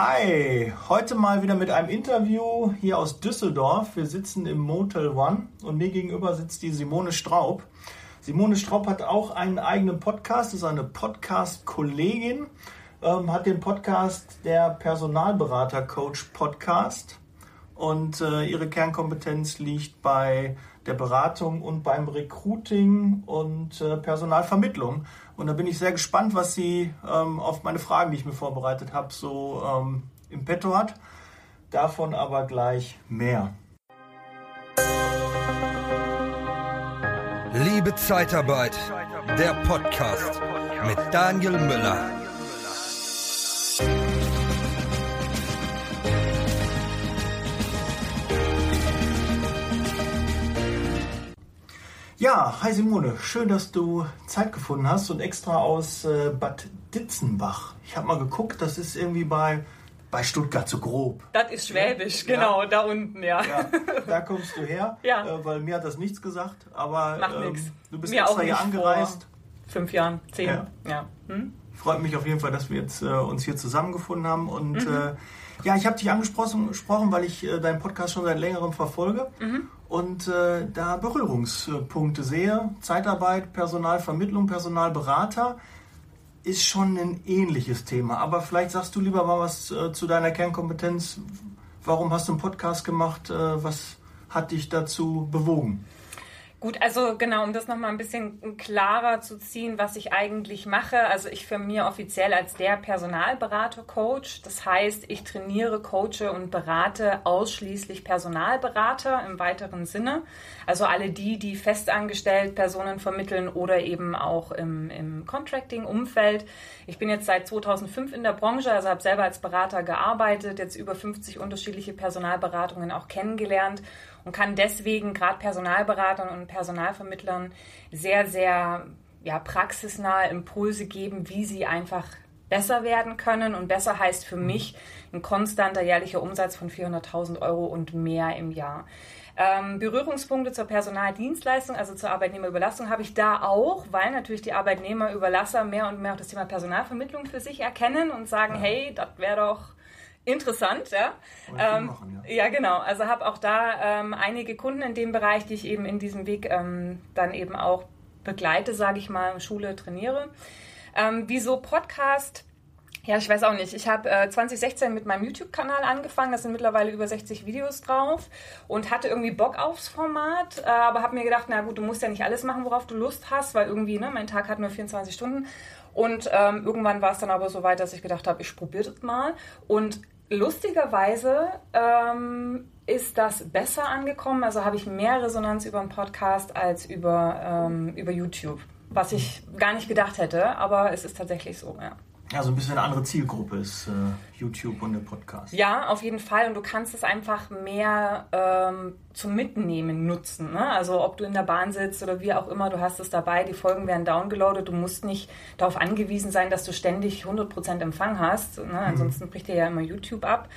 Hi, heute mal wieder mit einem Interview hier aus Düsseldorf. Wir sitzen im Motel One und mir gegenüber sitzt die Simone Straub. Simone Straub hat auch einen eigenen Podcast, ist eine Podcast-Kollegin, ähm, hat den Podcast der Personalberater Coach Podcast und äh, ihre Kernkompetenz liegt bei der Beratung und beim Recruiting und äh, Personalvermittlung. Und da bin ich sehr gespannt, was sie ähm, auf meine Fragen, die ich mir vorbereitet habe, so ähm, im Petto hat. Davon aber gleich mehr. Liebe Zeitarbeit, der Podcast mit Daniel Müller. Ja, hi Simone, schön, dass du Zeit gefunden hast und extra aus äh, Bad Ditzenbach. Ich habe mal geguckt, das ist irgendwie bei, bei Stuttgart so grob. Das ist Schwäbisch, ja? genau, da unten, ja. ja. Da kommst du her, ja. Äh, weil mir hat das nichts gesagt, aber Macht ähm, du bist mir extra hier angereist. fünf Jahren, zehn, ja. ja. Hm? Freut mich auf jeden Fall, dass wir jetzt äh, uns hier zusammengefunden haben und mhm. Äh, ja, ich habe dich angesprochen, weil ich äh, deinen Podcast schon seit längerem verfolge mhm. Und äh, da Berührungspunkte sehe. Zeitarbeit, Personalvermittlung, Personalberater ist schon ein ähnliches Thema. Aber vielleicht sagst du lieber mal was äh, zu deiner Kernkompetenz. Warum hast du einen Podcast gemacht? Äh, was hat dich dazu bewogen? Gut, also genau, um das nochmal ein bisschen klarer zu ziehen, was ich eigentlich mache. Also ich für mir offiziell als der Personalberater-Coach. Das heißt, ich trainiere, coache und berate ausschließlich Personalberater im weiteren Sinne. Also alle die, die festangestellt Personen vermitteln oder eben auch im, im Contracting-Umfeld. Ich bin jetzt seit 2005 in der Branche, also habe selber als Berater gearbeitet, jetzt über 50 unterschiedliche Personalberatungen auch kennengelernt und kann deswegen gerade Personalberatern und Personalvermittlern sehr, sehr ja, praxisnahe Impulse geben, wie sie einfach besser werden können. Und besser heißt für mich ein konstanter jährlicher Umsatz von 400.000 Euro und mehr im Jahr. Ähm, Berührungspunkte zur Personaldienstleistung, also zur Arbeitnehmerüberlassung, habe ich da auch, weil natürlich die Arbeitnehmerüberlasser mehr und mehr auch das Thema Personalvermittlung für sich erkennen und sagen, ja. hey, das wäre doch interessant, ja. Ähm, machen, ja. ja. genau. Also habe auch da ähm, einige Kunden in dem Bereich, die ich eben in diesem Weg ähm, dann eben auch begleite, sage ich mal, Schule trainiere. Ähm, wieso Podcast? Ja, ich weiß auch nicht. Ich habe äh, 2016 mit meinem YouTube-Kanal angefangen. Da sind mittlerweile über 60 Videos drauf und hatte irgendwie Bock aufs Format, äh, aber habe mir gedacht, na gut, du musst ja nicht alles machen, worauf du Lust hast, weil irgendwie, ne, mein Tag hat nur 24 Stunden. Und ähm, irgendwann war es dann aber so weit, dass ich gedacht habe, ich probiere das mal. Und Lustigerweise ähm, ist das besser angekommen. Also habe ich mehr Resonanz über einen Podcast als über, ähm, über YouTube. Was ich gar nicht gedacht hätte, aber es ist tatsächlich so, ja. Ja, so ein bisschen eine andere Zielgruppe ist äh, YouTube und der Podcast. Ja, auf jeden Fall. Und du kannst es einfach mehr ähm, zum Mitnehmen nutzen. Ne? Also ob du in der Bahn sitzt oder wie auch immer, du hast es dabei, die Folgen werden downgeloadet. Du musst nicht darauf angewiesen sein, dass du ständig 100% Empfang hast. Ne? Mhm. Ansonsten bricht dir ja immer YouTube ab.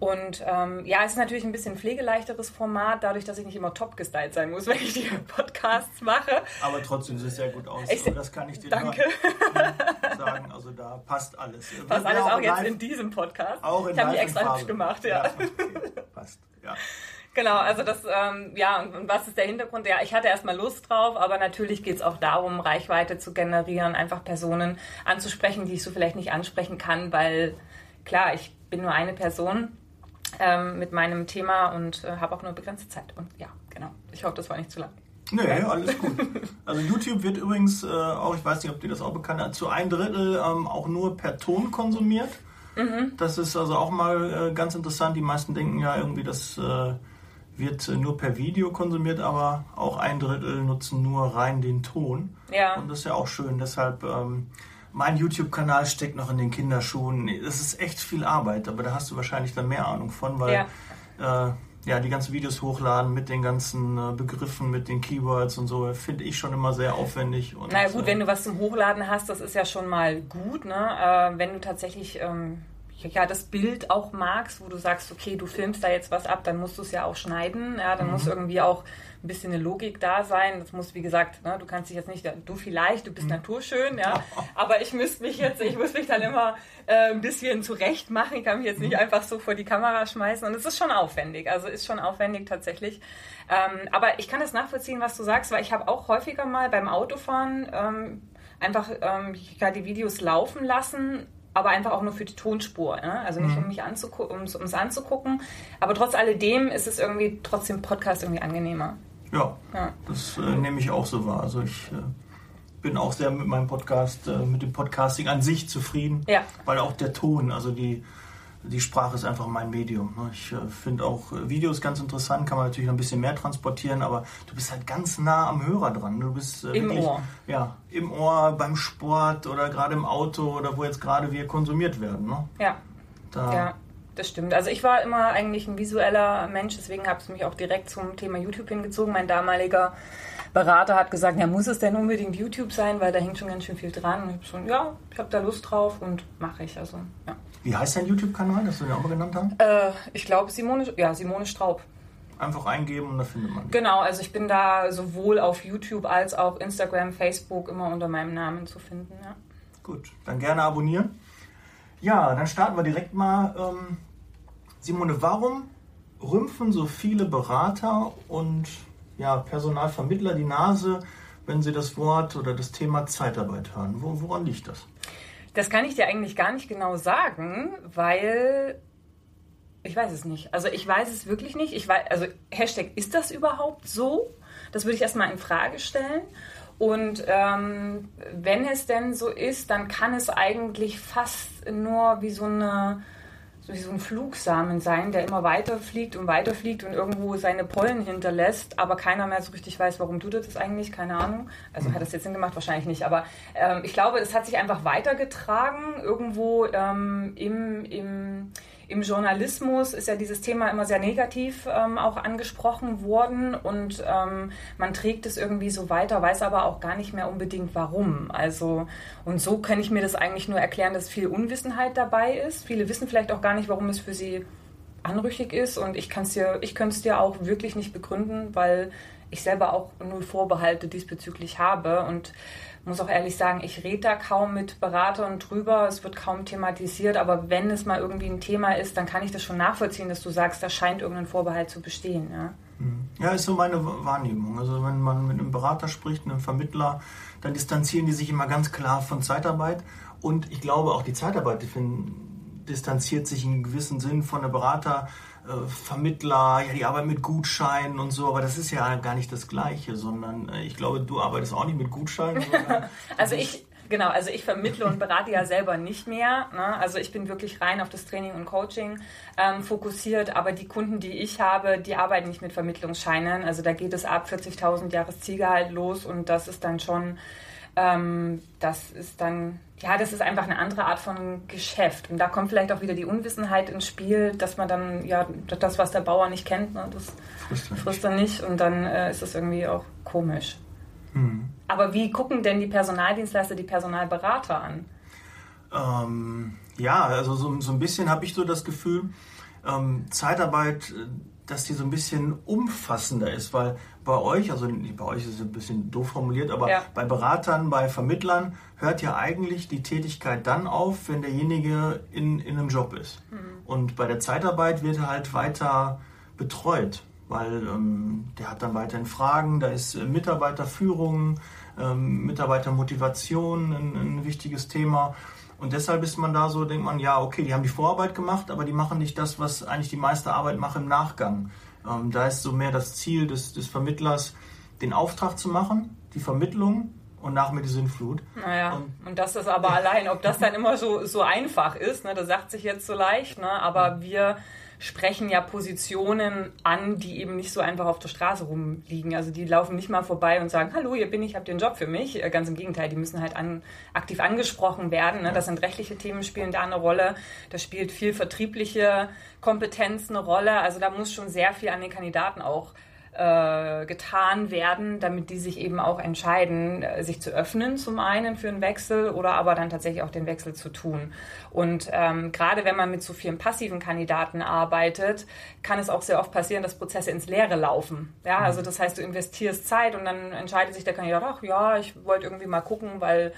Und ähm, ja, es ist natürlich ein bisschen pflegeleichteres Format, dadurch, dass ich nicht immer top gestylt sein muss, wenn ich die Podcasts mache. Aber trotzdem sieht es sehr gut aus. Ich, das kann ich dir danke. sagen. Also da passt alles. Passt alles auch, auch jetzt in diesem Podcast. Auch in Ich habe die extra hübsch gemacht, ja. ja okay. Passt, ja. Genau, also das, ähm, ja, und, und, was ist der Hintergrund? Ja, ich hatte erstmal Lust drauf, aber natürlich geht es auch darum, Reichweite zu generieren, einfach Personen anzusprechen, die ich so vielleicht nicht ansprechen kann, weil klar, ich bin nur eine Person ähm, mit meinem Thema und äh, habe auch nur begrenzte Zeit. Und ja, genau. Ich hoffe, das war nicht zu lang. Nee, ja. alles gut. Also YouTube wird übrigens äh, auch, ich weiß nicht, ob dir das auch bekannt ist, zu ein Drittel ähm, auch nur per Ton konsumiert. Mhm. Das ist also auch mal äh, ganz interessant. Die meisten denken ja irgendwie, das äh, wird nur per Video konsumiert, aber auch ein Drittel nutzen nur rein den Ton. Ja. Und das ist ja auch schön. Deshalb ähm, mein YouTube-Kanal steckt noch in den Kinderschuhen. Das ist echt viel Arbeit, aber da hast du wahrscheinlich dann mehr Ahnung von, weil ja, äh, ja die ganzen Videos hochladen mit den ganzen äh, Begriffen, mit den Keywords und so, finde ich schon immer sehr aufwendig. Und, Na naja, gut, äh, wenn du was zum Hochladen hast, das ist ja schon mal gut. Ne? Äh, wenn du tatsächlich ähm, ja das Bild auch magst, wo du sagst, okay, du filmst da jetzt was ab, dann musst du es ja auch schneiden. Ja, dann mhm. muss irgendwie auch ein bisschen eine Logik da sein. Das muss, wie gesagt, ne, du kannst dich jetzt nicht, du vielleicht, du bist mhm. naturschön, ja, aber ich müsste mich jetzt, ich muss mich dann immer äh, ein bisschen zurecht machen. Ich kann mich jetzt nicht mhm. einfach so vor die Kamera schmeißen und es ist schon aufwendig. Also ist schon aufwendig tatsächlich. Ähm, aber ich kann das nachvollziehen, was du sagst, weil ich habe auch häufiger mal beim Autofahren ähm, einfach ähm, ja, die Videos laufen lassen aber einfach auch nur für die Tonspur. Ne? Also nicht, mhm. um mich anzugucken, um es anzugucken. Aber trotz alledem ist es irgendwie trotzdem Podcast irgendwie angenehmer. Ja, ja. das äh, nehme ich auch so wahr. Also ich äh, bin auch sehr mit meinem Podcast, äh, mit dem Podcasting an sich zufrieden, ja. weil auch der Ton, also die, die Sprache ist einfach mein Medium. Ne? Ich äh, finde auch äh, Videos ganz interessant, kann man natürlich noch ein bisschen mehr transportieren, aber du bist halt ganz nah am Hörer dran. Du bist äh, Im wirklich, Ohr. Ja, im Ohr, beim Sport oder gerade im Auto oder wo jetzt gerade wir konsumiert werden. Ne? Ja. Da ja das stimmt. Also ich war immer eigentlich ein visueller Mensch, deswegen habe ich mich auch direkt zum Thema YouTube hingezogen. Mein damaliger Berater hat gesagt, ja, muss es denn unbedingt YouTube sein, weil da hängt schon ganz schön viel dran. Und ich habe schon, ja, ich habe da Lust drauf und mache ich. Also, ja. Wie heißt dein YouTube-Kanal, das du den auch mal genannt hast? Äh, ich glaube Simone, ja, Simone Straub. Einfach eingeben und da findet man. Genau, also ich bin da sowohl auf YouTube als auch Instagram, Facebook immer unter meinem Namen zu finden. Ja. Gut, dann gerne abonnieren. Ja, dann starten wir direkt mal. Ähm, Simone, warum rümpfen so viele Berater und ja, Personalvermittler die Nase, wenn sie das Wort oder das Thema Zeitarbeit hören? Wo, woran liegt das? Das kann ich dir eigentlich gar nicht genau sagen, weil ich weiß es nicht. Also ich weiß es wirklich nicht. Ich weiß, also Hashtag, ist das überhaupt so? Das würde ich erstmal in Frage stellen. Und ähm, wenn es denn so ist, dann kann es eigentlich fast nur wie so eine wie so ein Flugsamen sein, der immer weiter fliegt und weiter fliegt und irgendwo seine Pollen hinterlässt, aber keiner mehr so richtig weiß, warum tut er das eigentlich, keine Ahnung. Also hat das jetzt Sinn gemacht? Wahrscheinlich nicht, aber ähm, ich glaube, es hat sich einfach weitergetragen, irgendwo ähm, im, im im Journalismus ist ja dieses Thema immer sehr negativ ähm, auch angesprochen worden und ähm, man trägt es irgendwie so weiter, weiß aber auch gar nicht mehr unbedingt warum. Also und so kann ich mir das eigentlich nur erklären, dass viel Unwissenheit dabei ist. Viele wissen vielleicht auch gar nicht, warum es für sie anrüchig ist und ich kann es dir, ich könnte es dir auch wirklich nicht begründen, weil ich selber auch null Vorbehalte diesbezüglich habe und muss auch ehrlich sagen, ich rede da kaum mit Beratern drüber, es wird kaum thematisiert, aber wenn es mal irgendwie ein Thema ist, dann kann ich das schon nachvollziehen, dass du sagst, da scheint irgendein Vorbehalt zu bestehen. Ja, mhm. ja ist so meine Wahrnehmung. Also wenn man mit einem Berater spricht, einem Vermittler, dann distanzieren die sich immer ganz klar von Zeitarbeit und ich glaube auch die Zeitarbeit distanziert sich in gewissem Sinn von der Berater Vermittler, ja, die arbeiten mit Gutscheinen und so, aber das ist ja gar nicht das Gleiche, sondern äh, ich glaube, du arbeitest auch nicht mit Gutscheinen. also ich, genau, also ich vermittle und berate ja selber nicht mehr. Ne? Also ich bin wirklich rein auf das Training und Coaching ähm, fokussiert, aber die Kunden, die ich habe, die arbeiten nicht mit Vermittlungsscheinen. Also da geht es ab 40.000 Jahreszielgehalt los und das ist dann schon ähm, das ist dann, ja, das ist einfach eine andere Art von Geschäft. Und da kommt vielleicht auch wieder die Unwissenheit ins Spiel, dass man dann, ja, das, was der Bauer nicht kennt, ne, das frisst er nicht. Und dann äh, ist das irgendwie auch komisch. Mhm. Aber wie gucken denn die Personaldienstleister die Personalberater an? Ähm, ja, also so, so ein bisschen habe ich so das Gefühl, ähm, Zeitarbeit äh, dass die so ein bisschen umfassender ist, weil bei euch, also bei euch ist es ein bisschen doof formuliert, aber ja. bei Beratern, bei Vermittlern hört ja eigentlich die Tätigkeit dann auf, wenn derjenige in, in einem Job ist. Mhm. Und bei der Zeitarbeit wird er halt weiter betreut, weil ähm, der hat dann weiterhin Fragen, da ist Mitarbeiterführung, ähm, Mitarbeitermotivation ein, ein wichtiges Thema. Und deshalb ist man da so, denkt man, ja, okay, die haben die Vorarbeit gemacht, aber die machen nicht das, was eigentlich die meiste Arbeit macht im Nachgang. Ähm, da ist so mehr das Ziel des, des Vermittlers, den Auftrag zu machen, die Vermittlung und nach mir die Sinnflut. Naja, und, und das ist aber allein, ob das dann immer so, so einfach ist, ne, das sagt sich jetzt so leicht, ne, aber wir sprechen ja Positionen an, die eben nicht so einfach auf der Straße rumliegen. Also die laufen nicht mal vorbei und sagen, hallo, hier bin ich, habt ihr einen Job für mich. Äh, ganz im Gegenteil, die müssen halt an, aktiv angesprochen werden. Ne? Das sind rechtliche Themen, spielen da eine Rolle. Da spielt viel vertriebliche Kompetenz eine Rolle. Also da muss schon sehr viel an den Kandidaten auch äh, getan werden, damit die sich eben auch entscheiden, äh, sich zu öffnen zum einen für einen Wechsel oder aber dann tatsächlich auch den Wechsel zu tun. Und ähm, gerade wenn man mit so vielen passiven Kandidaten arbeitet, kann es auch sehr oft passieren, dass Prozesse ins Leere laufen. Ja, also das heißt, du investierst Zeit und dann entscheidet sich der Kandidat, ach ja, ich wollte irgendwie mal gucken, weil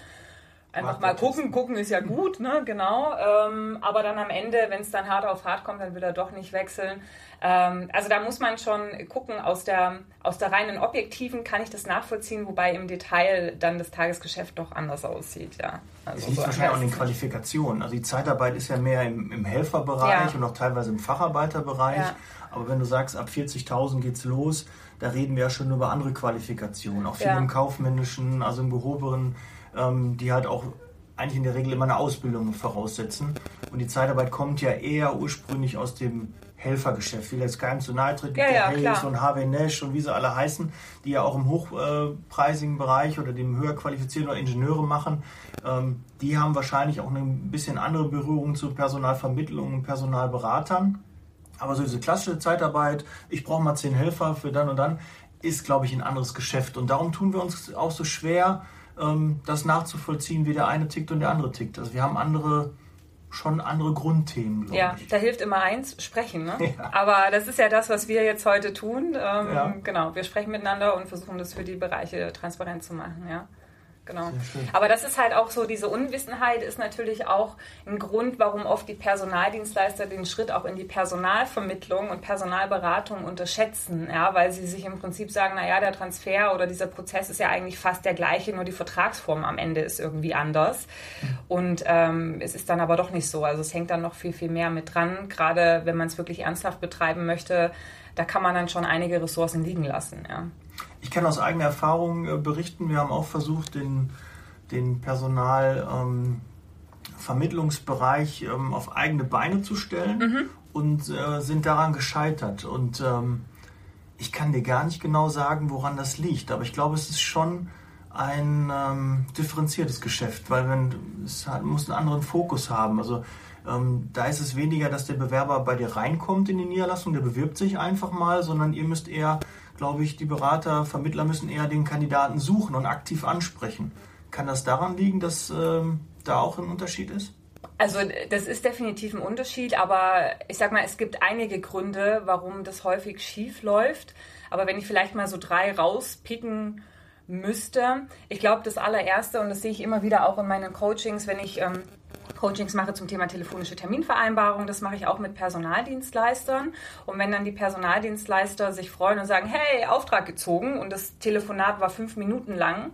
Einfach mal gucken, gucken ist ja gut, ne, genau. Ähm, aber dann am Ende, wenn es dann hart auf hart kommt, dann will er doch nicht wechseln. Ähm, also da muss man schon gucken, aus der, aus der reinen objektiven kann ich das nachvollziehen, wobei im Detail dann das Tagesgeschäft doch anders aussieht, ja. Also es liegt so wahrscheinlich auch in den Qualifikationen. Also die Zeitarbeit ist ja mehr im, im Helferbereich ja. und auch teilweise im Facharbeiterbereich. Ja. Aber wenn du sagst, ab 40.000 geht's los, da reden wir ja schon über andere Qualifikationen, auch viel ja. im kaufmännischen, also im gehobenen ähm, die halt auch eigentlich in der Regel immer eine Ausbildung voraussetzen. Und die Zeitarbeit kommt ja eher ursprünglich aus dem Helfergeschäft. Will jetzt keinem zu nahe treten, ja, ja, Hayes und Harvey Nash und wie sie alle heißen, die ja auch im hochpreisigen Bereich oder dem höher qualifizierten Ingenieure machen. Ähm, die haben wahrscheinlich auch eine bisschen andere Berührung zu Personalvermittlung und Personalberatern. Aber so diese klassische Zeitarbeit, ich brauche mal zehn Helfer für dann und dann, ist, glaube ich, ein anderes Geschäft. Und darum tun wir uns auch so schwer, das nachzuvollziehen, wie der eine tickt und der andere tickt. Also wir haben andere schon andere Grundthemen, ja, ich. Da hilft immer eins, sprechen. Ne? Ja. Aber das ist ja das, was wir jetzt heute tun. Ähm, ja. Genau, wir sprechen miteinander und versuchen das für die Bereiche transparent zu machen. Ja genau. Aber das ist halt auch so, diese Unwissenheit ist natürlich auch ein Grund, warum oft die Personaldienstleister den Schritt auch in die Personalvermittlung und Personalberatung unterschätzen, ja, weil sie sich im Prinzip sagen, naja, der Transfer oder dieser Prozess ist ja eigentlich fast der gleiche, nur die Vertragsform am Ende ist irgendwie anders. Und ähm, es ist dann aber doch nicht so. Also es hängt dann noch viel, viel mehr mit dran, gerade wenn man es wirklich ernsthaft betreiben möchte, da kann man dann schon einige Ressourcen liegen lassen, ja. Ich kann aus eigener Erfahrung äh, berichten, wir haben auch versucht, den, den Personalvermittlungsbereich ähm, ähm, auf eigene Beine zu stellen mhm. und äh, sind daran gescheitert. Und ähm, ich kann dir gar nicht genau sagen, woran das liegt, aber ich glaube, es ist schon ein ähm, differenziertes Geschäft, weil man, es hat, muss einen anderen Fokus haben. Also ähm, da ist es weniger, dass der Bewerber bei dir reinkommt in die Niederlassung, der bewirbt sich einfach mal, sondern ihr müsst eher glaube ich, die Berater, Vermittler müssen eher den Kandidaten suchen und aktiv ansprechen. Kann das daran liegen, dass ähm, da auch ein Unterschied ist? Also das ist definitiv ein Unterschied, aber ich sag mal, es gibt einige Gründe, warum das häufig schief läuft. Aber wenn ich vielleicht mal so drei rauspicken müsste, ich glaube, das allererste, und das sehe ich immer wieder auch in meinen Coachings, wenn ich ähm, Coachings mache zum Thema telefonische Terminvereinbarung. Das mache ich auch mit Personaldienstleistern. Und wenn dann die Personaldienstleister sich freuen und sagen, hey, Auftrag gezogen und das Telefonat war fünf Minuten lang,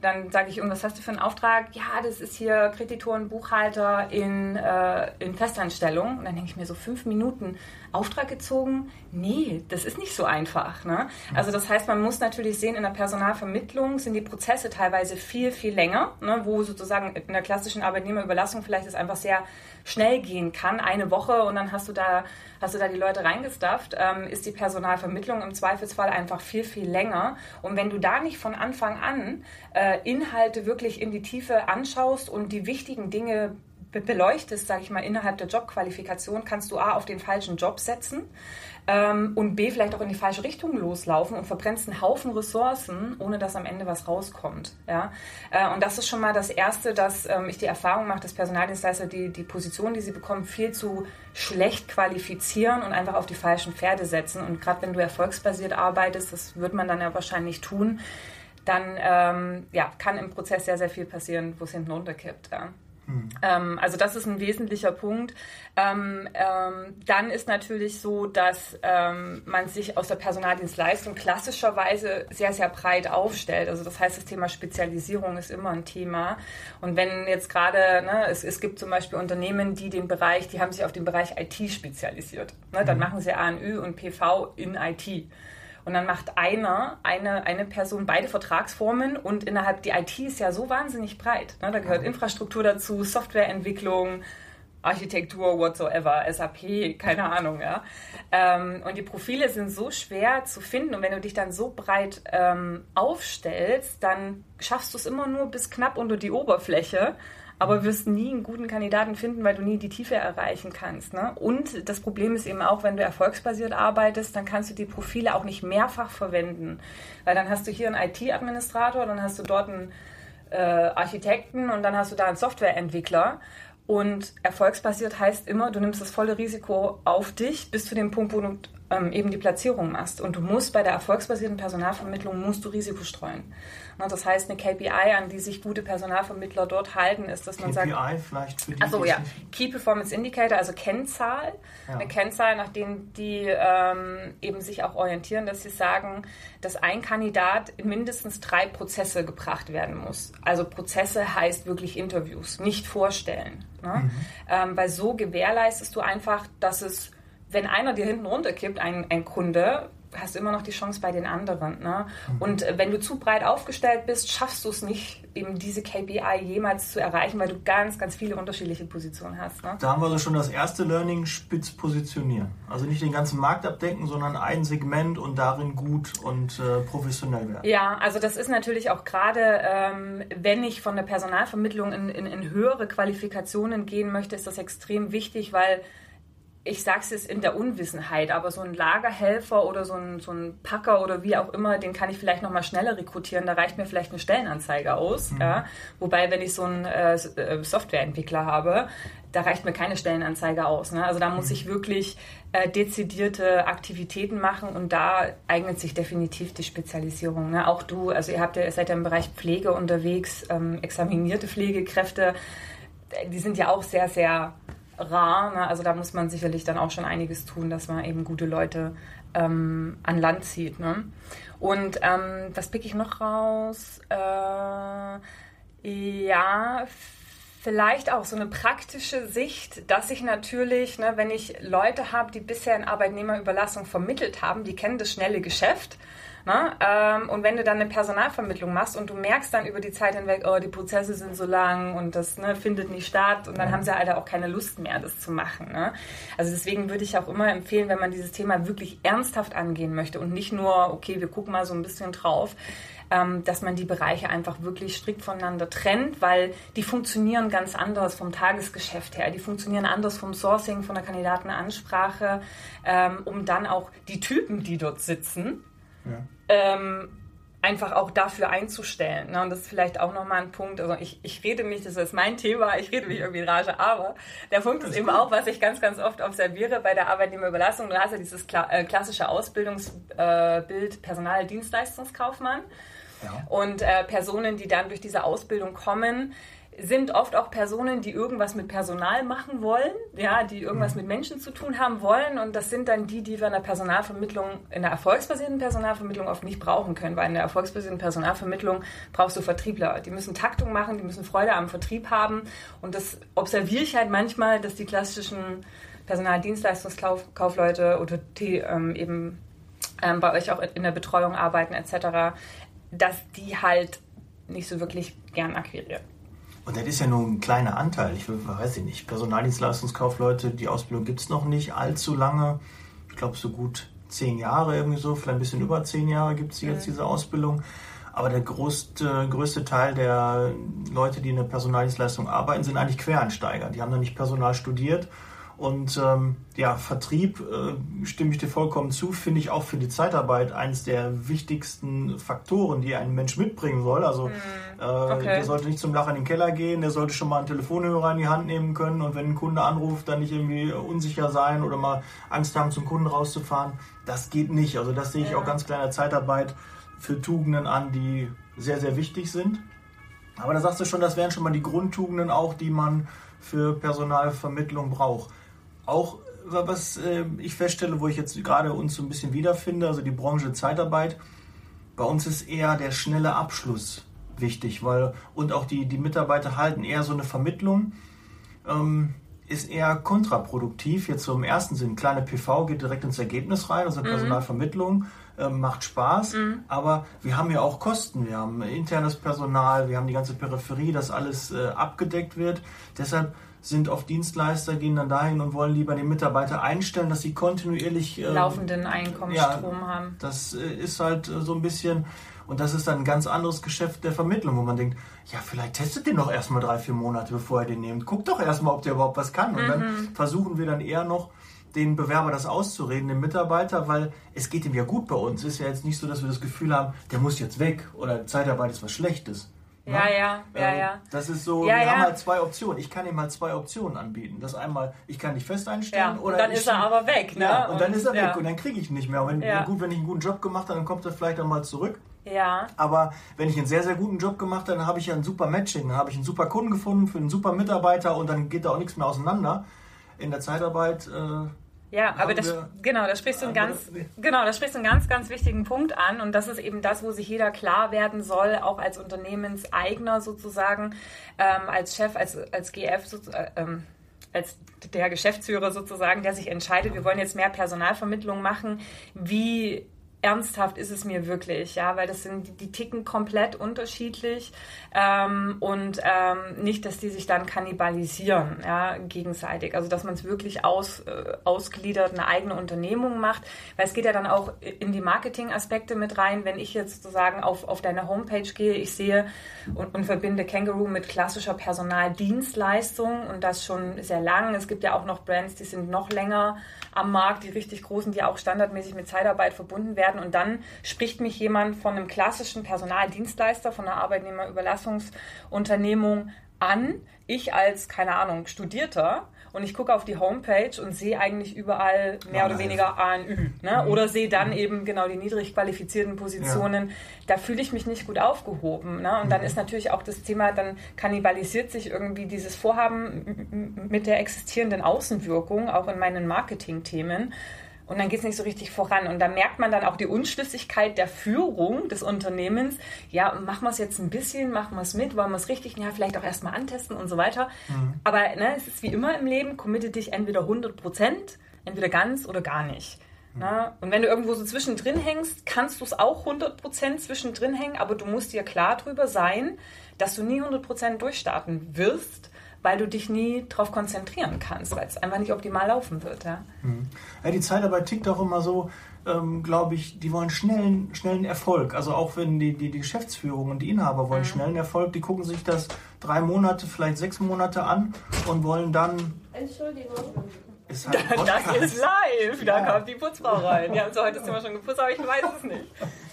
dann sage ich, und was hast du für einen Auftrag? Ja, das ist hier Kreditoren, Buchhalter in, äh, in Festanstellung. Und dann denke ich mir so, fünf Minuten Auftrag gezogen? Nee, das ist nicht so einfach. Ne? Also das heißt, man muss natürlich sehen, in der Personalvermittlung sind die Prozesse teilweise viel, viel länger, ne? wo sozusagen in der klassischen Arbeitnehmerüberlassung vielleicht es einfach sehr schnell gehen kann, eine Woche und dann hast du da, hast du da die Leute reingestafft, ähm, ist die Personalvermittlung im Zweifelsfall einfach viel, viel länger. Und wenn du da nicht von Anfang an äh, Inhalte wirklich in die Tiefe anschaust und die wichtigen Dinge beleuchtest, sage ich mal, innerhalb der Jobqualifikation, kannst du A auf den falschen Job setzen ähm, und B vielleicht auch in die falsche Richtung loslaufen und verbrennst einen Haufen Ressourcen, ohne dass am Ende was rauskommt. Ja? Äh, und das ist schon mal das Erste, dass ähm, ich die Erfahrung mache, dass Personaldienstleister die, die Position, die sie bekommen, viel zu schlecht qualifizieren und einfach auf die falschen Pferde setzen. Und gerade wenn du erfolgsbasiert arbeitest, das wird man dann ja wahrscheinlich tun, dann ähm, ja, kann im Prozess sehr, sehr viel passieren, wo es hinten runterkippt. Ja. Mhm. Ähm, also das ist ein wesentlicher Punkt. Ähm, ähm, dann ist natürlich so, dass man sich aus der Personaldienstleistung klassischerweise sehr, sehr breit aufstellt. Also das heißt, das Thema Spezialisierung ist immer ein Thema. Und wenn jetzt gerade, ne, es, es gibt zum Beispiel Unternehmen, die den Bereich, die haben sich auf den Bereich IT spezialisiert. Ne, dann mhm. machen sie ANÜ und PV in IT. Und dann macht einer, eine, eine Person beide Vertragsformen und innerhalb die IT ist ja so wahnsinnig breit. Ne? Da gehört Infrastruktur dazu, Softwareentwicklung, Architektur, whatsoever, SAP, keine Ahnung, ja. Ähm, und die Profile sind so schwer zu finden und wenn du dich dann so breit ähm, aufstellst, dann schaffst du es immer nur bis knapp unter die Oberfläche aber wirst nie einen guten Kandidaten finden, weil du nie die Tiefe erreichen kannst. Ne? Und das Problem ist eben auch, wenn du erfolgsbasiert arbeitest, dann kannst du die Profile auch nicht mehrfach verwenden. Weil dann hast du hier einen IT-Administrator, dann hast du dort einen äh, Architekten und dann hast du da einen Softwareentwickler. Und erfolgsbasiert heißt immer, du nimmst das volle Risiko auf dich bis zu dem Punkt, wo du ähm, eben die Platzierung machst. Und du musst bei der erfolgsbasierten Personalvermittlung musst du Risiko streuen. Na, das heißt, eine KPI, an die sich gute Personalvermittler dort halten, ist, dass man KPI sagt. KPI vielleicht für die. Achso, ja. Key Performance Indicator, also Kennzahl. Ja. Eine Kennzahl, nach denen die ähm, eben sich auch orientieren, dass sie sagen, dass ein Kandidat in mindestens drei Prozesse gebracht werden muss. Also Prozesse heißt wirklich Interviews, nicht vorstellen. Ne? Mhm. Ähm, weil so gewährleistest du einfach, dass es wenn einer dir hinten runterkippt, ein, ein Kunde, hast du immer noch die Chance bei den anderen. Ne? Mhm. Und äh, wenn du zu breit aufgestellt bist, schaffst du es nicht, eben diese KPI jemals zu erreichen, weil du ganz, ganz viele unterschiedliche Positionen hast. Ne? Da haben wir also schon das erste Learning, spitz positionieren. Also nicht den ganzen Markt abdecken, sondern ein Segment und darin gut und äh, professionell werden. Ja, also das ist natürlich auch gerade, ähm, wenn ich von der Personalvermittlung in, in, in höhere Qualifikationen gehen möchte, ist das extrem wichtig, weil ich sage es jetzt in der Unwissenheit, aber so ein Lagerhelfer oder so ein, so ein Packer oder wie auch immer, den kann ich vielleicht nochmal schneller rekrutieren. Da reicht mir vielleicht eine Stellenanzeige aus. Mhm. Ja? Wobei, wenn ich so einen äh, äh, Softwareentwickler habe, da reicht mir keine Stellenanzeige aus. Ne? Also da muss mhm. ich wirklich äh, dezidierte Aktivitäten machen und da eignet sich definitiv die Spezialisierung. Ne? Auch du, also ihr habt ja, seid ja im Bereich Pflege unterwegs, ähm, examinierte Pflegekräfte, die sind ja auch sehr, sehr rar. Ne? Also da muss man sicherlich dann auch schon einiges tun, dass man eben gute Leute ähm, an Land zieht. Ne? Und ähm, was pick ich noch raus? Äh, ja, vielleicht auch so eine praktische Sicht, dass ich natürlich, ne, wenn ich Leute habe, die bisher in Arbeitnehmerüberlassung vermittelt haben, die kennen das schnelle Geschäft Ne? Ähm, und wenn du dann eine Personalvermittlung machst und du merkst dann über die Zeit hinweg, oh, die Prozesse sind so lang und das ne, findet nicht statt und dann haben sie halt auch keine Lust mehr, das zu machen. Ne? Also deswegen würde ich auch immer empfehlen, wenn man dieses Thema wirklich ernsthaft angehen möchte und nicht nur, okay, wir gucken mal so ein bisschen drauf, ähm, dass man die Bereiche einfach wirklich strikt voneinander trennt, weil die funktionieren ganz anders vom Tagesgeschäft her. Die funktionieren anders vom Sourcing, von der Kandidatenansprache, ähm, um dann auch die Typen, die dort sitzen, ja. ähm, einfach auch dafür einzustellen. Ne? Und das ist vielleicht auch nochmal ein Punkt. Also ich, ich rede mich, das ist mein Thema, ich rede mich irgendwie in Rage, aber der Punkt ist, ist eben gut. auch, was ich ganz, ganz oft observiere bei der Arbeitnehmerüberlassung. Du hast ja dieses kla äh, klassische Ausbildungsbild äh, Personaldienstleistungskaufmann. Ja. Und äh, Personen, die dann durch diese Ausbildung kommen, sind oft auch Personen, die irgendwas mit Personal machen wollen, ja, die irgendwas mhm. mit Menschen zu tun haben wollen. Und das sind dann die, die wir in der Personalvermittlung, in der erfolgsbasierten Personalvermittlung oft nicht brauchen können, weil in der erfolgsbasierten Personalvermittlung brauchst du Vertriebler. Die müssen Taktung machen, die müssen Freude am Vertrieb haben. Und das observiere ich halt manchmal, dass die klassischen Personaldienstleistungskaufleute oder die ähm, eben ähm, bei euch auch in der Betreuung arbeiten etc., dass die halt nicht so wirklich gern akquirieren. Und das ist ja nur ein kleiner Anteil. Ich weiß nicht. Personaldienstleistungskaufleute, die Ausbildung gibt es noch nicht allzu lange. Ich glaube, so gut zehn Jahre irgendwie so, vielleicht ein bisschen über zehn Jahre gibt es jetzt diese Ausbildung. Aber der größte, größte Teil der Leute, die in der Personaldienstleistung arbeiten, sind eigentlich Quereinsteiger. Die haben noch nicht Personal studiert und ähm, ja, Vertrieb, äh, stimme ich dir vollkommen zu, finde ich auch für die Zeitarbeit eines der wichtigsten Faktoren, die ein Mensch mitbringen soll. Also äh, okay. der sollte nicht zum Lachen in den Keller gehen, der sollte schon mal einen Telefonhörer in die Hand nehmen können und wenn ein Kunde anruft, dann nicht irgendwie unsicher sein oder mal Angst haben, zum Kunden rauszufahren. Das geht nicht. Also das sehe ich ja. auch ganz kleiner Zeitarbeit für Tugenden an, die sehr, sehr wichtig sind. Aber da sagst du schon, das wären schon mal die Grundtugenden auch, die man für Personalvermittlung braucht auch was äh, ich feststelle, wo ich jetzt gerade uns so ein bisschen wiederfinde, also die Branche Zeitarbeit, bei uns ist eher der schnelle Abschluss wichtig, weil und auch die, die Mitarbeiter halten eher so eine Vermittlung, ähm, ist eher kontraproduktiv. Jetzt so im ersten Sinn, kleine PV geht direkt ins Ergebnis rein, also mhm. Personalvermittlung. Ähm, macht Spaß, mhm. aber wir haben ja auch Kosten. Wir haben internes Personal, wir haben die ganze Peripherie, dass alles äh, abgedeckt wird. Deshalb sind oft Dienstleister, gehen dann dahin und wollen lieber den Mitarbeiter einstellen, dass sie kontinuierlich äh, laufenden Einkommensstrom ja, haben. Das äh, ist halt äh, so ein bisschen Und das ist dann ein ganz anderes Geschäft der Vermittlung, wo man denkt, ja, vielleicht testet den doch erstmal drei, vier Monate, bevor ihr den nehmt. Guckt doch erstmal, ob der überhaupt was kann. Und mhm. dann versuchen wir dann eher noch, den Bewerber das auszureden, den Mitarbeiter, weil es geht ihm ja gut bei uns. Es ist ja jetzt nicht so, dass wir das Gefühl haben, der muss jetzt weg oder Zeitarbeit ist was Schlechtes. Ja, ja, ja, ähm, ja. Das ist so, ja, wir ja. haben halt zwei Optionen. Ich kann ihm halt zwei Optionen anbieten. Das einmal, ich kann dich fest einstellen ja, oder. Und dann ist er aber weg, ne? Ja, und, und dann ist er weg und dann kriege ich ihn nicht mehr. Und wenn, gut, wenn ich einen guten Job gemacht habe, dann kommt er vielleicht einmal zurück. Ja. Aber wenn ich einen sehr, sehr guten Job gemacht habe, dann habe ich ja ein super Matching. Dann habe ich einen super Kunden gefunden für einen super Mitarbeiter und dann geht da auch nichts mehr auseinander. In der Zeitarbeit. Äh, ja, aber das, genau, da sprichst du einen ganz, genau, da sprichst du einen ganz, ganz wichtigen Punkt an und das ist eben das, wo sich jeder klar werden soll, auch als Unternehmenseigner sozusagen, ähm, als Chef, als, als GF, äh, ähm, als der Geschäftsführer sozusagen, der sich entscheidet, wir wollen jetzt mehr Personalvermittlung machen, wie ernsthaft ist es mir wirklich, ja, weil das sind, die ticken komplett unterschiedlich ähm, und ähm, nicht, dass die sich dann kannibalisieren, ja, gegenseitig. Also, dass man es wirklich aus, äh, ausgliedert, eine eigene Unternehmung macht, weil es geht ja dann auch in die Marketing-Aspekte mit rein, wenn ich jetzt sozusagen auf, auf deine Homepage gehe, ich sehe und, und verbinde Kangaroo mit klassischer Personaldienstleistung und das schon sehr lang. Es gibt ja auch noch Brands, die sind noch länger am Markt, die richtig großen, die auch standardmäßig mit Zeitarbeit verbunden werden. Und dann spricht mich jemand von einem klassischen Personaldienstleister, von einer Arbeitnehmerüberlassungsunternehmung an. Ich als, keine Ahnung, Studierter und ich gucke auf die Homepage und sehe eigentlich überall mehr ja, oder weniger ANÜ. Ne? Mhm. Oder sehe dann eben genau die niedrig qualifizierten Positionen. Ja. Da fühle ich mich nicht gut aufgehoben. Ne? Und dann mhm. ist natürlich auch das Thema, dann kannibalisiert sich irgendwie dieses Vorhaben mit der existierenden Außenwirkung, auch in meinen Marketingthemen. Und dann geht es nicht so richtig voran. Und da merkt man dann auch die Unschlüssigkeit der Führung des Unternehmens. Ja, machen wir es jetzt ein bisschen, machen wir es mit, wollen wir es richtig, ja, vielleicht auch erstmal antesten und so weiter. Mhm. Aber ne, es ist wie immer im Leben, committe dich entweder 100 Prozent, entweder ganz oder gar nicht. Mhm. Ne? Und wenn du irgendwo so zwischendrin hängst, kannst du es auch 100 Prozent zwischendrin hängen, aber du musst dir klar drüber sein, dass du nie 100 Prozent durchstarten wirst weil du dich nie darauf konzentrieren kannst, weil es einfach nicht optimal laufen wird. Ja, mhm. ja die Zeitarbeit tickt auch immer so, ähm, glaube ich, die wollen schnellen, schnellen Erfolg. Also auch wenn die, die, die Geschäftsführung und die Inhaber wollen mhm. schnellen Erfolg, die gucken sich das drei Monate, vielleicht sechs Monate an und wollen dann. Entschuldigung. Ist halt das ist live. Da ja. kommt die Putzfrau rein. Die haben zwar heute Zimmer schon geputzt, aber ich weiß es nicht.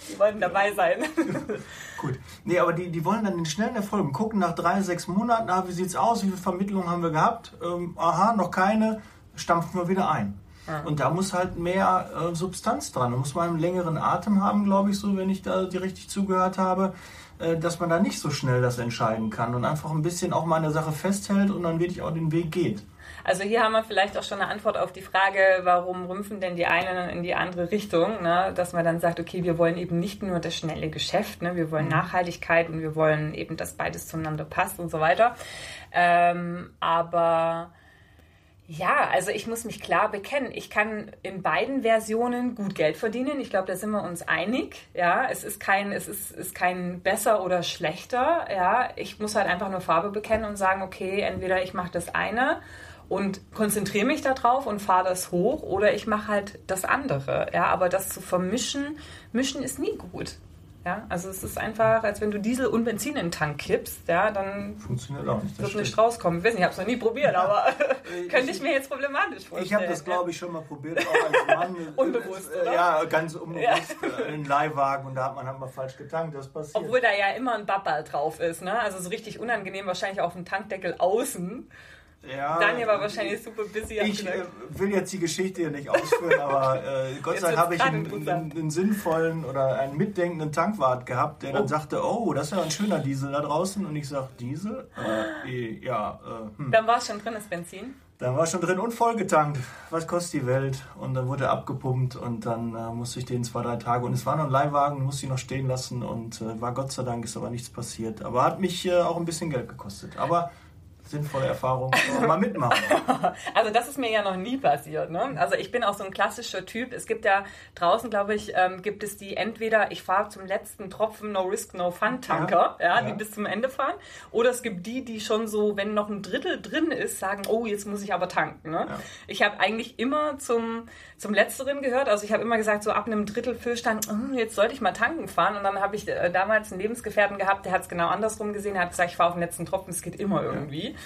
Die wollten dabei sein. Gut. Nee, aber die, die wollen dann den schnellen Erfolg. Gucken nach drei, sechs Monaten, ah, wie sieht's aus? Wie viele Vermittlungen haben wir gehabt? Ähm, aha, noch keine. Stampfen wir wieder ein. Ja. Und da muss halt mehr äh, Substanz dran. Da muss man einen längeren Atem haben, glaube ich, so, wenn ich da die richtig zugehört habe, äh, dass man da nicht so schnell das entscheiden kann und einfach ein bisschen auch mal an der Sache festhält und dann wirklich auch den Weg geht. Also hier haben wir vielleicht auch schon eine Antwort auf die Frage, warum rümpfen denn die einen in die andere Richtung, ne? dass man dann sagt, okay, wir wollen eben nicht nur das schnelle Geschäft, ne? wir wollen mhm. Nachhaltigkeit und wir wollen eben, dass beides zueinander passt und so weiter. Ähm, aber ja, also ich muss mich klar bekennen. Ich kann in beiden Versionen gut Geld verdienen. Ich glaube, da sind wir uns einig. Ja, es ist kein, es ist, ist kein besser oder schlechter. Ja, ich muss halt einfach nur Farbe bekennen und sagen, okay, entweder ich mache das eine und konzentriere mich darauf und fahre das hoch oder ich mache halt das andere. Ja, aber das zu vermischen, mischen ist nie gut. Ja, also es ist einfach, als wenn du Diesel und Benzin in den Tank kippst, ja, dann Funktioniert auch nicht, wird nicht rauskommen. Ich weiß nicht, ich habe es noch nie probiert, aber könnte ich, mir jetzt problematisch vorstellen. Ich habe das, glaube ich, schon mal probiert, auch als Mann. unbewusst, oder? Ja, ganz unbewusst ja. in Leihwagen und da hat man halt mal falsch getankt, das passiert. Obwohl da ja immer ein Babbal drauf ist, ne? also so richtig unangenehm wahrscheinlich auf dem Tankdeckel außen. Ja, Daniel war wahrscheinlich super busy. Ich äh, will jetzt die Geschichte hier nicht ausführen, aber äh, Gott sei Dank habe ich einen, einen, einen, sinnvollen oder einen mitdenkenden Tankwart gehabt, der oh. dann sagte, oh, das ist ja ein schöner Diesel da draußen. Und ich sage, Diesel? Äh, ja. Äh, hm. Dann war es schon drin, das Benzin? Dann war es schon drin und vollgetankt. Was kostet die Welt? Und dann wurde er abgepumpt und dann äh, musste ich den zwei, drei Tage. Und es war noch ein Leihwagen, musste ich noch stehen lassen und äh, war Gott sei Dank, ist aber nichts passiert. Aber hat mich äh, auch ein bisschen Geld gekostet. Aber sinnvolle Erfahrung mal mitmachen. also das ist mir ja noch nie passiert. Ne? Also ich bin auch so ein klassischer Typ. Es gibt ja draußen, glaube ich, ähm, gibt es die entweder ich fahre zum letzten Tropfen No Risk No Fun Tanker, ja, ja, ja, die bis zum Ende fahren, oder es gibt die, die schon so, wenn noch ein Drittel drin ist, sagen, oh jetzt muss ich aber tanken. Ne? Ja. Ich habe eigentlich immer zum zum letzteren gehört. Also ich habe immer gesagt, so ab einem Drittel Füllstand, oh, jetzt sollte ich mal tanken fahren. Und dann habe ich äh, damals einen Lebensgefährten gehabt, der hat es genau andersrum gesehen. Er hat gesagt, ich fahre auf den letzten Tropfen, es geht immer irgendwie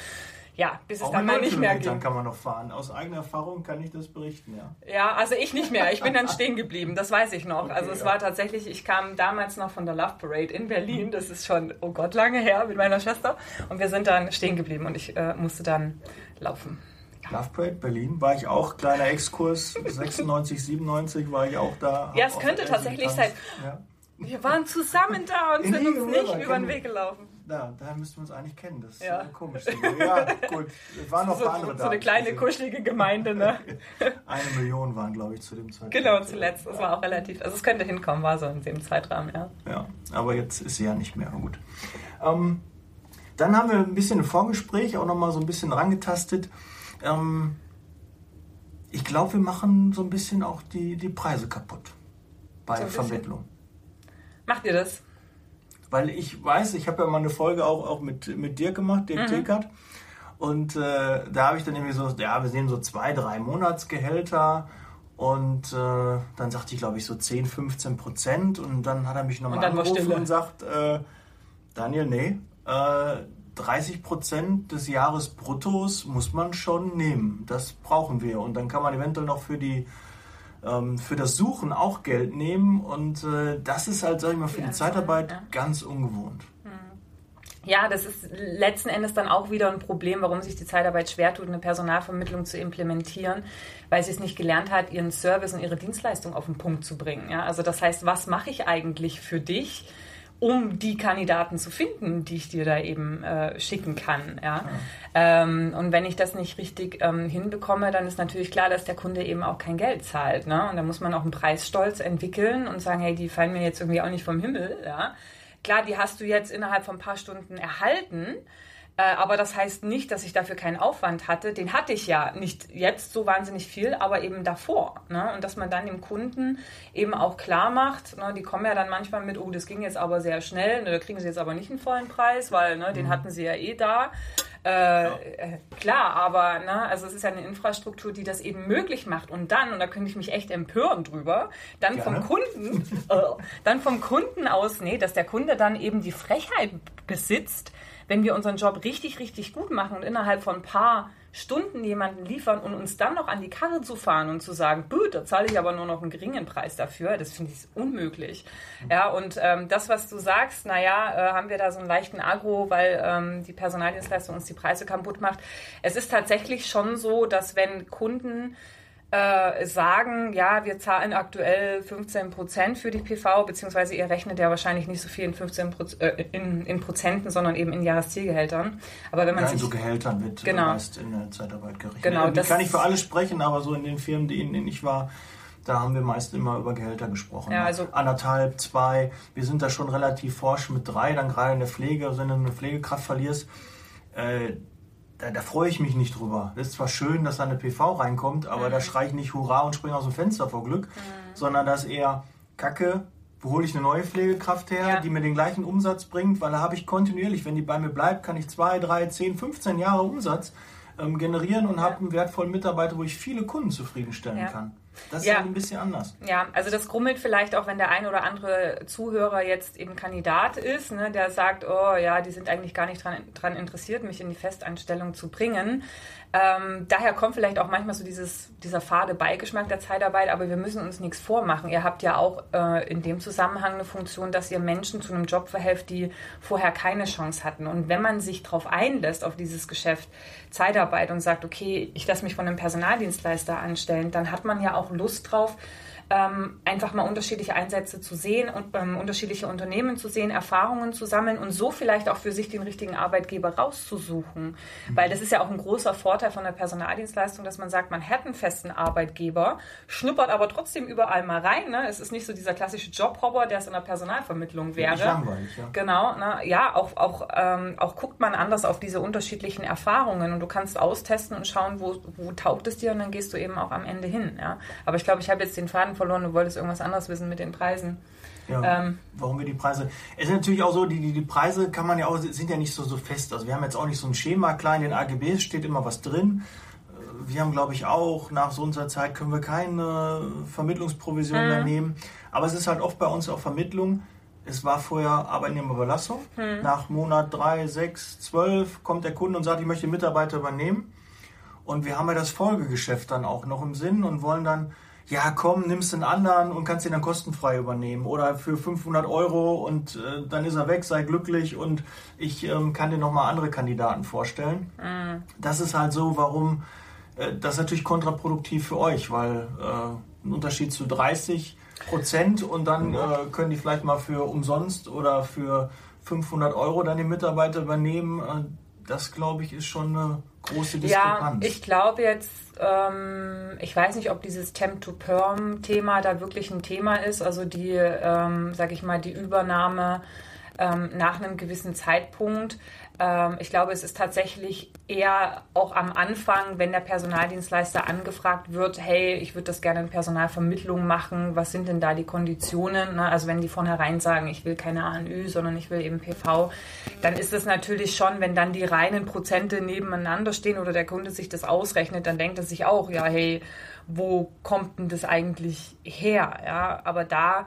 ja, bis es dann mal nicht mehr ging. kann man noch fahren. Aus eigener Erfahrung kann ich das berichten, ja. Ja, also ich nicht mehr. Ich bin dann stehen geblieben, das weiß ich noch. Okay, also es ja. war tatsächlich, ich kam damals noch von der Love Parade in Berlin, das ist schon, oh Gott, lange her mit meiner Schwester. Und wir sind dann stehen geblieben und ich äh, musste dann laufen. Love Parade Berlin war ich auch, kleiner Exkurs, 96, 97 war ich auch da. Ja, es könnte tatsächlich sein. Ja. Wir waren zusammen da und sind uns nicht über den Weg gelaufen. Ja, daher müssten wir uns eigentlich kennen. Das ist ja. komisch. Ja, gut. Es waren noch so, andere da. So eine kleine, kuschelige Gemeinde, ne? eine Million waren, glaube ich, zu dem Zeitpunkt. Genau, zuletzt. Das war auch relativ. Also, es könnte hinkommen, war so in dem Zeitrahmen, ja. Ja, aber jetzt ist sie ja nicht mehr. Gut. Ähm, dann haben wir ein bisschen im Vorgespräch auch nochmal so ein bisschen rangetastet. Ähm, ich glaube, wir machen so ein bisschen auch die, die Preise kaputt bei so Vermittlung. Macht ihr das? Weil ich weiß, ich habe ja mal eine Folge auch, auch mit, mit dir gemacht, Dirk mhm. Tekert. Und äh, da habe ich dann irgendwie so, ja, wir sehen so zwei, drei Monatsgehälter. Und äh, dann sagte ich, glaube ich, so 10, 15 Prozent. Und dann hat er mich nochmal angerufen und sagt, äh, Daniel, nee, äh, 30 Prozent des Jahresbruttos muss man schon nehmen. Das brauchen wir. Und dann kann man eventuell noch für die ähm, für das Suchen auch Geld nehmen und äh, das ist halt, sag ich mal, für die Zeitarbeit ja. ganz ungewohnt. Hm. Ja, das ist letzten Endes dann auch wieder ein Problem, warum sich die Zeitarbeit schwer tut, eine Personalvermittlung zu implementieren, weil sie es nicht gelernt hat, ihren Service und ihre Dienstleistung auf den Punkt zu bringen. Ja? Also das heißt, was mache ich eigentlich für dich? Um die Kandidaten zu finden, die ich dir da eben äh, schicken kann. Ja? ja. Ähm, und wenn ich das nicht richtig ähm, hinbekomme, dann ist natürlich klar, dass der Kunde eben auch kein Geld zahlt. Ne? Und da muss man auch einen Preisstolz entwickeln und sagen, hey, die fallen mir jetzt irgendwie auch nicht vom Himmel. Ja? Klar, die hast du jetzt innerhalb von ein paar Stunden erhalten. Äh, aber das heißt nicht, dass ich dafür keinen Aufwand hatte. Den hatte ich ja nicht jetzt so wahnsinnig viel, aber eben davor. Ne? Und dass man dann dem Kunden eben auch klar macht, ne? die kommen ja dann manchmal mit, oh, das ging jetzt aber sehr schnell, ne? da kriegen sie jetzt aber nicht einen vollen Preis, weil ne, den mhm. hatten sie ja eh da. Äh, ja. äh, klar, aber ne, also es ist ja eine Infrastruktur, die das eben möglich macht. Und dann, und da könnte ich mich echt empören drüber, dann Gerne. vom Kunden, äh, dann vom Kunden aus, nee, dass der Kunde dann eben die Frechheit besitzt, wenn wir unseren Job richtig, richtig gut machen und innerhalb von ein paar Stunden jemanden liefern und uns dann noch an die Karre zu fahren und zu sagen, Bö, da zahle ich aber nur noch einen geringen Preis dafür, das finde ich unmöglich. Ja, und ähm, das, was du sagst, naja, äh, haben wir da so einen leichten Agro, weil ähm, die Personaldienstleistung uns die Preise kaputt macht. Es ist tatsächlich schon so, dass wenn Kunden äh, sagen, ja, wir zahlen aktuell 15 Prozent für die PV, beziehungsweise ihr rechnet ja wahrscheinlich nicht so viel in 15 Proz äh, in, in, Prozenten, sondern eben in Jahreszielgehältern. Aber wenn man ja, sich, in so Gehältern wird genau. meist in der Zeitarbeit gerechnet. Genau, das kann ich für alle sprechen, aber so in den Firmen, in denen ich war, da haben wir meist immer über Gehälter gesprochen. Ja, also Anderthalb, zwei. Wir sind da schon relativ forsch mit drei, dann gerade in der Pflege, wenn du eine Pflegekraft verlierst. Äh, da, da freue ich mich nicht drüber. Das ist zwar schön, dass da eine PV reinkommt, aber mhm. da schreie ich nicht Hurra und springe aus dem Fenster vor Glück, mhm. sondern das eher Kacke, wo hole ich eine neue Pflegekraft her, ja. die mir den gleichen Umsatz bringt, weil da habe ich kontinuierlich, wenn die bei mir bleibt, kann ich zwei, drei, zehn, 15 Jahre Umsatz ähm, generieren und ja. habe einen wertvollen Mitarbeiter, wo ich viele Kunden zufriedenstellen ja. kann. Das ist ja. ein bisschen anders. Ja, also das grummelt vielleicht auch, wenn der ein oder andere Zuhörer jetzt eben Kandidat ist, ne, der sagt, oh ja, die sind eigentlich gar nicht dran, dran interessiert, mich in die Festanstellung zu bringen. Ähm, daher kommt vielleicht auch manchmal so dieses, dieser fade Beigeschmack der Zeitarbeit, aber wir müssen uns nichts vormachen. Ihr habt ja auch äh, in dem Zusammenhang eine Funktion, dass ihr Menschen zu einem Job verhelft, die vorher keine Chance hatten. Und wenn man sich darauf einlässt, auf dieses Geschäft Zeitarbeit und sagt, okay, ich lasse mich von einem Personaldienstleister anstellen, dann hat man ja auch Lust drauf, ähm, einfach mal unterschiedliche Einsätze zu sehen und ähm, unterschiedliche Unternehmen zu sehen, Erfahrungen zu sammeln und so vielleicht auch für sich den richtigen Arbeitgeber rauszusuchen. Mhm. Weil das ist ja auch ein großer Vorteil von der Personaldienstleistung, dass man sagt, man hat einen festen Arbeitgeber, schnuppert aber trotzdem überall mal rein. Ne? Es ist nicht so dieser klassische Jobhopper, der es in der Personalvermittlung wäre. Langweilig, ja. Genau, ne? ja, auch, auch, ähm, auch guckt man anders auf diese unterschiedlichen Erfahrungen und du kannst austesten und schauen, wo, wo taugt es dir und dann gehst du eben auch am Ende hin. Ja? Aber ich glaube, ich habe jetzt den Faden verloren, du wolltest irgendwas anderes wissen mit den Preisen. Ja, ähm, warum wir die Preise. Es ist natürlich auch so, die, die, die Preise kann man ja auch, sind ja nicht so, so fest. Also wir haben jetzt auch nicht so ein Schema, klar in den AGBs steht immer was drin. Äh, wir haben, glaube ich, auch nach so unserer Zeit können wir keine Vermittlungsprovision mhm. mehr nehmen. Aber es ist halt oft bei uns auch Vermittlung. Es war vorher Arbeitnehmerüberlassung. Mhm. Nach Monat 3, 6, 12 kommt der Kunde und sagt, ich möchte Mitarbeiter übernehmen. Und wir haben ja das Folgegeschäft dann auch noch im Sinn und wollen dann ja komm, nimmst den anderen und kannst ihn dann kostenfrei übernehmen oder für 500 Euro und äh, dann ist er weg, sei glücklich und ich ähm, kann dir nochmal andere Kandidaten vorstellen. Mhm. Das ist halt so, warum äh, das ist natürlich kontraproduktiv für euch, weil äh, ein Unterschied zu 30 Prozent und dann äh, können die vielleicht mal für umsonst oder für 500 Euro dann den Mitarbeiter übernehmen. Äh, das glaube ich ist schon eine große Diskrepanz. Ja, ich glaube jetzt, ähm, ich weiß nicht, ob dieses Temp-to-Perm-Thema da wirklich ein Thema ist, also die, ähm, sage ich mal, die Übernahme ähm, nach einem gewissen Zeitpunkt. Ähm, ich glaube, es ist tatsächlich eher auch am Anfang, wenn der Personaldienstleister angefragt wird, hey, ich würde das gerne in Personalvermittlung machen, was sind denn da die Konditionen? Ne? Also wenn die vornherein sagen, ich will keine ANÜ, sondern ich will eben PV, dann ist es natürlich schon, wenn dann die reinen Prozente nebeneinander stehen oder der Kunde sich das ausrechnet, dann denkt er sich auch, ja, hey, wo kommt denn das eigentlich her? Ja, aber da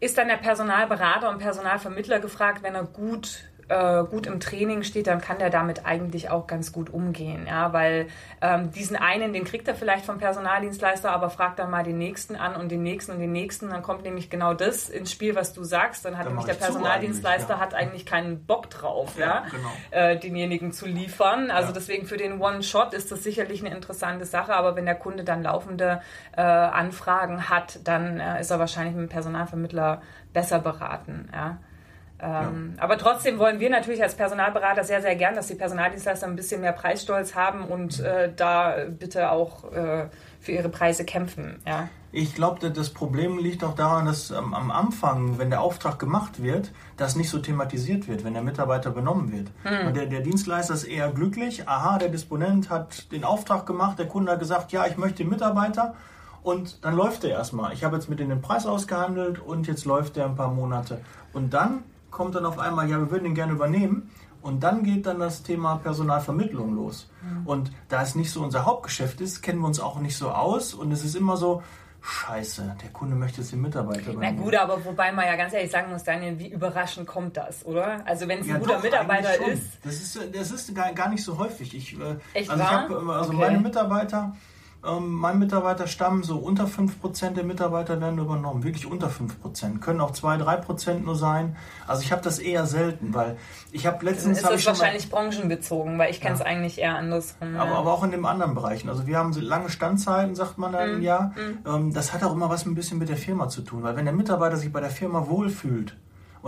ist dann der Personalberater und Personalvermittler gefragt, wenn er gut äh, gut im Training steht, dann kann der damit eigentlich auch ganz gut umgehen. Ja, weil ähm, diesen einen, den kriegt er vielleicht vom Personaldienstleister, aber fragt dann mal den nächsten an und den nächsten und den nächsten. Dann kommt nämlich genau das ins Spiel, was du sagst. Dann hat dann nämlich der Personaldienstleister eigentlich, ja. hat eigentlich keinen Bock drauf, ja, ja genau. äh, denjenigen zu liefern. Also ja. deswegen für den One-Shot ist das sicherlich eine interessante Sache, aber wenn der Kunde dann laufende äh, Anfragen hat, dann äh, ist er wahrscheinlich mit dem Personalvermittler besser beraten. Ja. Ähm, ja. Aber trotzdem wollen wir natürlich als Personalberater sehr, sehr gern, dass die Personaldienstleister ein bisschen mehr Preisstolz haben und äh, da bitte auch äh, für ihre Preise kämpfen. Ja. Ich glaube, das Problem liegt auch daran, dass ähm, am Anfang, wenn der Auftrag gemacht wird, das nicht so thematisiert wird, wenn der Mitarbeiter benommen wird. Hm. Und der, der Dienstleister ist eher glücklich. Aha, der Disponent hat den Auftrag gemacht, der Kunde hat gesagt, ja, ich möchte den Mitarbeiter. Und dann läuft er erstmal. Ich habe jetzt mit denen den Preis ausgehandelt und jetzt läuft der ein paar Monate. Und dann kommt dann auf einmal, ja, wir würden ihn gerne übernehmen. Und dann geht dann das Thema Personalvermittlung los. Mhm. Und da es nicht so unser Hauptgeschäft ist, kennen wir uns auch nicht so aus. Und es ist immer so, Scheiße, der Kunde möchte jetzt den Mitarbeiter übernehmen. Na gut, aber wobei man ja ganz ehrlich sagen muss, Daniel, wie überraschend kommt das, oder? Also wenn es ja, ein guter doch, Mitarbeiter ist. Das ist, das ist gar, gar nicht so häufig. Ich, äh, Echt also ich habe also okay. meine Mitarbeiter, ähm, mein Mitarbeiterstamm, so unter 5% der Mitarbeiter werden übernommen. Wirklich unter 5%. Können auch 2, 3% nur sein. Also ich habe das eher selten, weil ich habe letztens... Ist das wahrscheinlich branchenbezogen, weil ich kenne es ja. eigentlich eher andersrum. Aber, aber auch in den anderen Bereichen. Also wir haben lange Standzeiten, sagt man dann, mm. ja. Mm. das hat auch immer was ein bisschen mit der Firma zu tun. Weil wenn der Mitarbeiter sich bei der Firma wohlfühlt,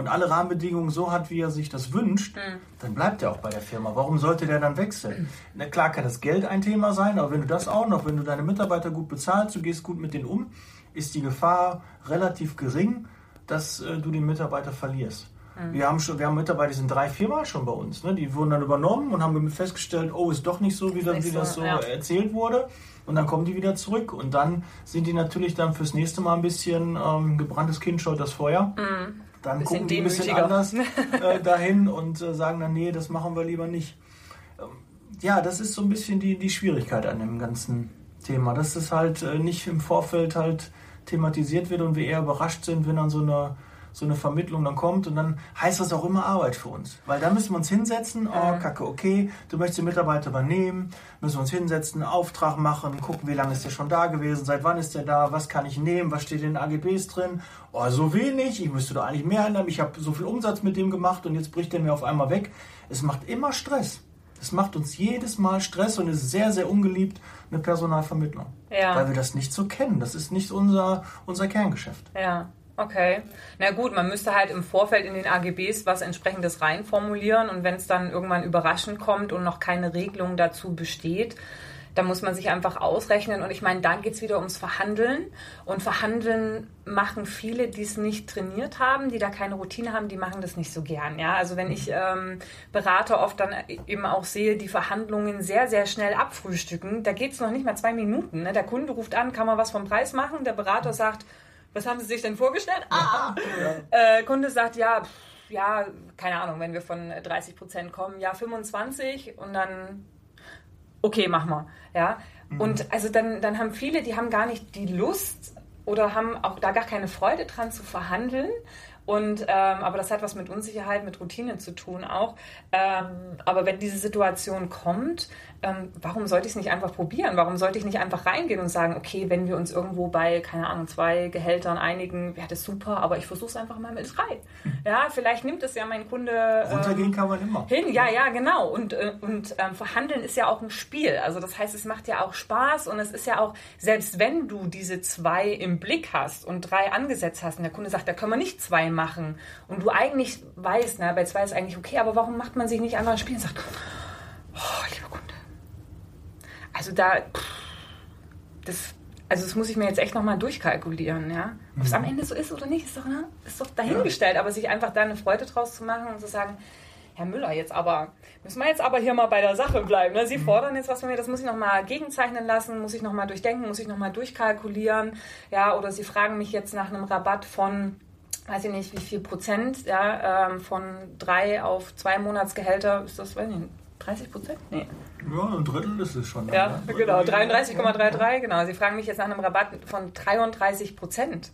und alle Rahmenbedingungen so hat, wie er sich das wünscht, mhm. dann bleibt er auch bei der Firma. Warum sollte der dann wechseln? Na klar kann das Geld ein Thema sein, aber wenn du das auch noch, wenn du deine Mitarbeiter gut bezahlst, du gehst gut mit denen um, ist die Gefahr relativ gering, dass äh, du den Mitarbeiter verlierst. Mhm. Wir haben schon, wir haben Mitarbeiter, die sind drei, viermal schon bei uns. Ne? Die wurden dann übernommen und haben festgestellt, oh, ist doch nicht so, wie, das, wie das so ja. erzählt wurde. Und dann kommen die wieder zurück. Und dann sind die natürlich dann fürs nächste Mal ein bisschen ähm, gebranntes Kind schaut das Feuer. Mhm dann gucken die ein bisschen anders äh, dahin und äh, sagen dann, nee, das machen wir lieber nicht. Ähm, ja, das ist so ein bisschen die, die Schwierigkeit an dem ganzen Thema, dass es halt äh, nicht im Vorfeld halt thematisiert wird und wir eher überrascht sind, wenn dann so eine so eine Vermittlung dann kommt und dann heißt das auch immer Arbeit für uns. Weil da müssen wir uns hinsetzen, oh kacke, okay, du möchtest den Mitarbeiter übernehmen, müssen wir uns hinsetzen, Auftrag machen, gucken, wie lange ist der schon da gewesen, seit wann ist der da, was kann ich nehmen, was steht in den AGBs drin, oh, so wenig, ich müsste doch eigentlich mehr ändern, ich habe so viel Umsatz mit dem gemacht und jetzt bricht der mir auf einmal weg. Es macht immer Stress. Das macht uns jedes Mal Stress und ist sehr, sehr ungeliebt, eine Personalvermittlung. Ja. Weil wir das nicht so kennen. Das ist nicht unser, unser Kerngeschäft. Ja. Okay. Na gut, man müsste halt im Vorfeld in den AGBs was entsprechendes reinformulieren und wenn es dann irgendwann überraschend kommt und noch keine Regelung dazu besteht, da muss man sich einfach ausrechnen. Und ich meine, dann geht es wieder ums Verhandeln. Und Verhandeln machen viele, die es nicht trainiert haben, die da keine Routine haben, die machen das nicht so gern. Ja? Also wenn ich ähm, Berater oft dann eben auch sehe, die Verhandlungen sehr, sehr schnell abfrühstücken, da geht es noch nicht mal zwei Minuten. Ne? Der Kunde ruft an, kann man was vom Preis machen? Der Berater sagt, was haben Sie sich denn vorgestellt? Ah! Äh, Kunde sagt, ja, pff, ja, keine Ahnung, wenn wir von 30 Prozent kommen, ja, 25 und dann okay, mach mal. Ja. Mhm. Und also dann, dann haben viele, die haben gar nicht die Lust oder haben auch da gar keine Freude dran zu verhandeln. Und, ähm, aber das hat was mit Unsicherheit, mit Routine zu tun auch. Ähm, aber wenn diese Situation kommt, ähm, warum sollte ich es nicht einfach probieren? Warum sollte ich nicht einfach reingehen und sagen, okay, wenn wir uns irgendwo bei, keine Ahnung, zwei Gehältern einigen, wäre das super, aber ich versuche es einfach mal mit drei. Ja, vielleicht nimmt es ja mein Kunde. Ähm, Runtergehen kann man immer. Hin, ja, ja, genau. Und, äh, und ähm, verhandeln ist ja auch ein Spiel. Also das heißt, es macht ja auch Spaß und es ist ja auch, selbst wenn du diese zwei im Blick hast und drei angesetzt hast und der Kunde sagt, da können wir nicht zwei machen und du eigentlich weißt, na, bei zwei ist eigentlich okay, aber warum macht man sich nicht einfach ein Spiel und sagt, oh, lieber Kunde, also da, das, also das muss ich mir jetzt echt nochmal durchkalkulieren, ja. Ob es am Ende so ist oder nicht, ist doch, ne? ist doch dahingestellt. Aber sich einfach da eine Freude draus zu machen und zu sagen, Herr Müller, jetzt aber, müssen wir jetzt aber hier mal bei der Sache bleiben. Ne? Sie mhm. fordern jetzt was von mir, das muss ich nochmal gegenzeichnen lassen, muss ich nochmal durchdenken, muss ich nochmal durchkalkulieren. Ja, oder Sie fragen mich jetzt nach einem Rabatt von, weiß ich nicht, wie viel Prozent, ja, ähm, von drei auf zwei Monatsgehälter, ist das, weiß ich nicht, 30 Prozent? Nee. Ja, ein Drittel ist es schon. Ja, ne? genau, 33,33, genau. Sie fragen mich jetzt nach einem Rabatt von 33 Prozent.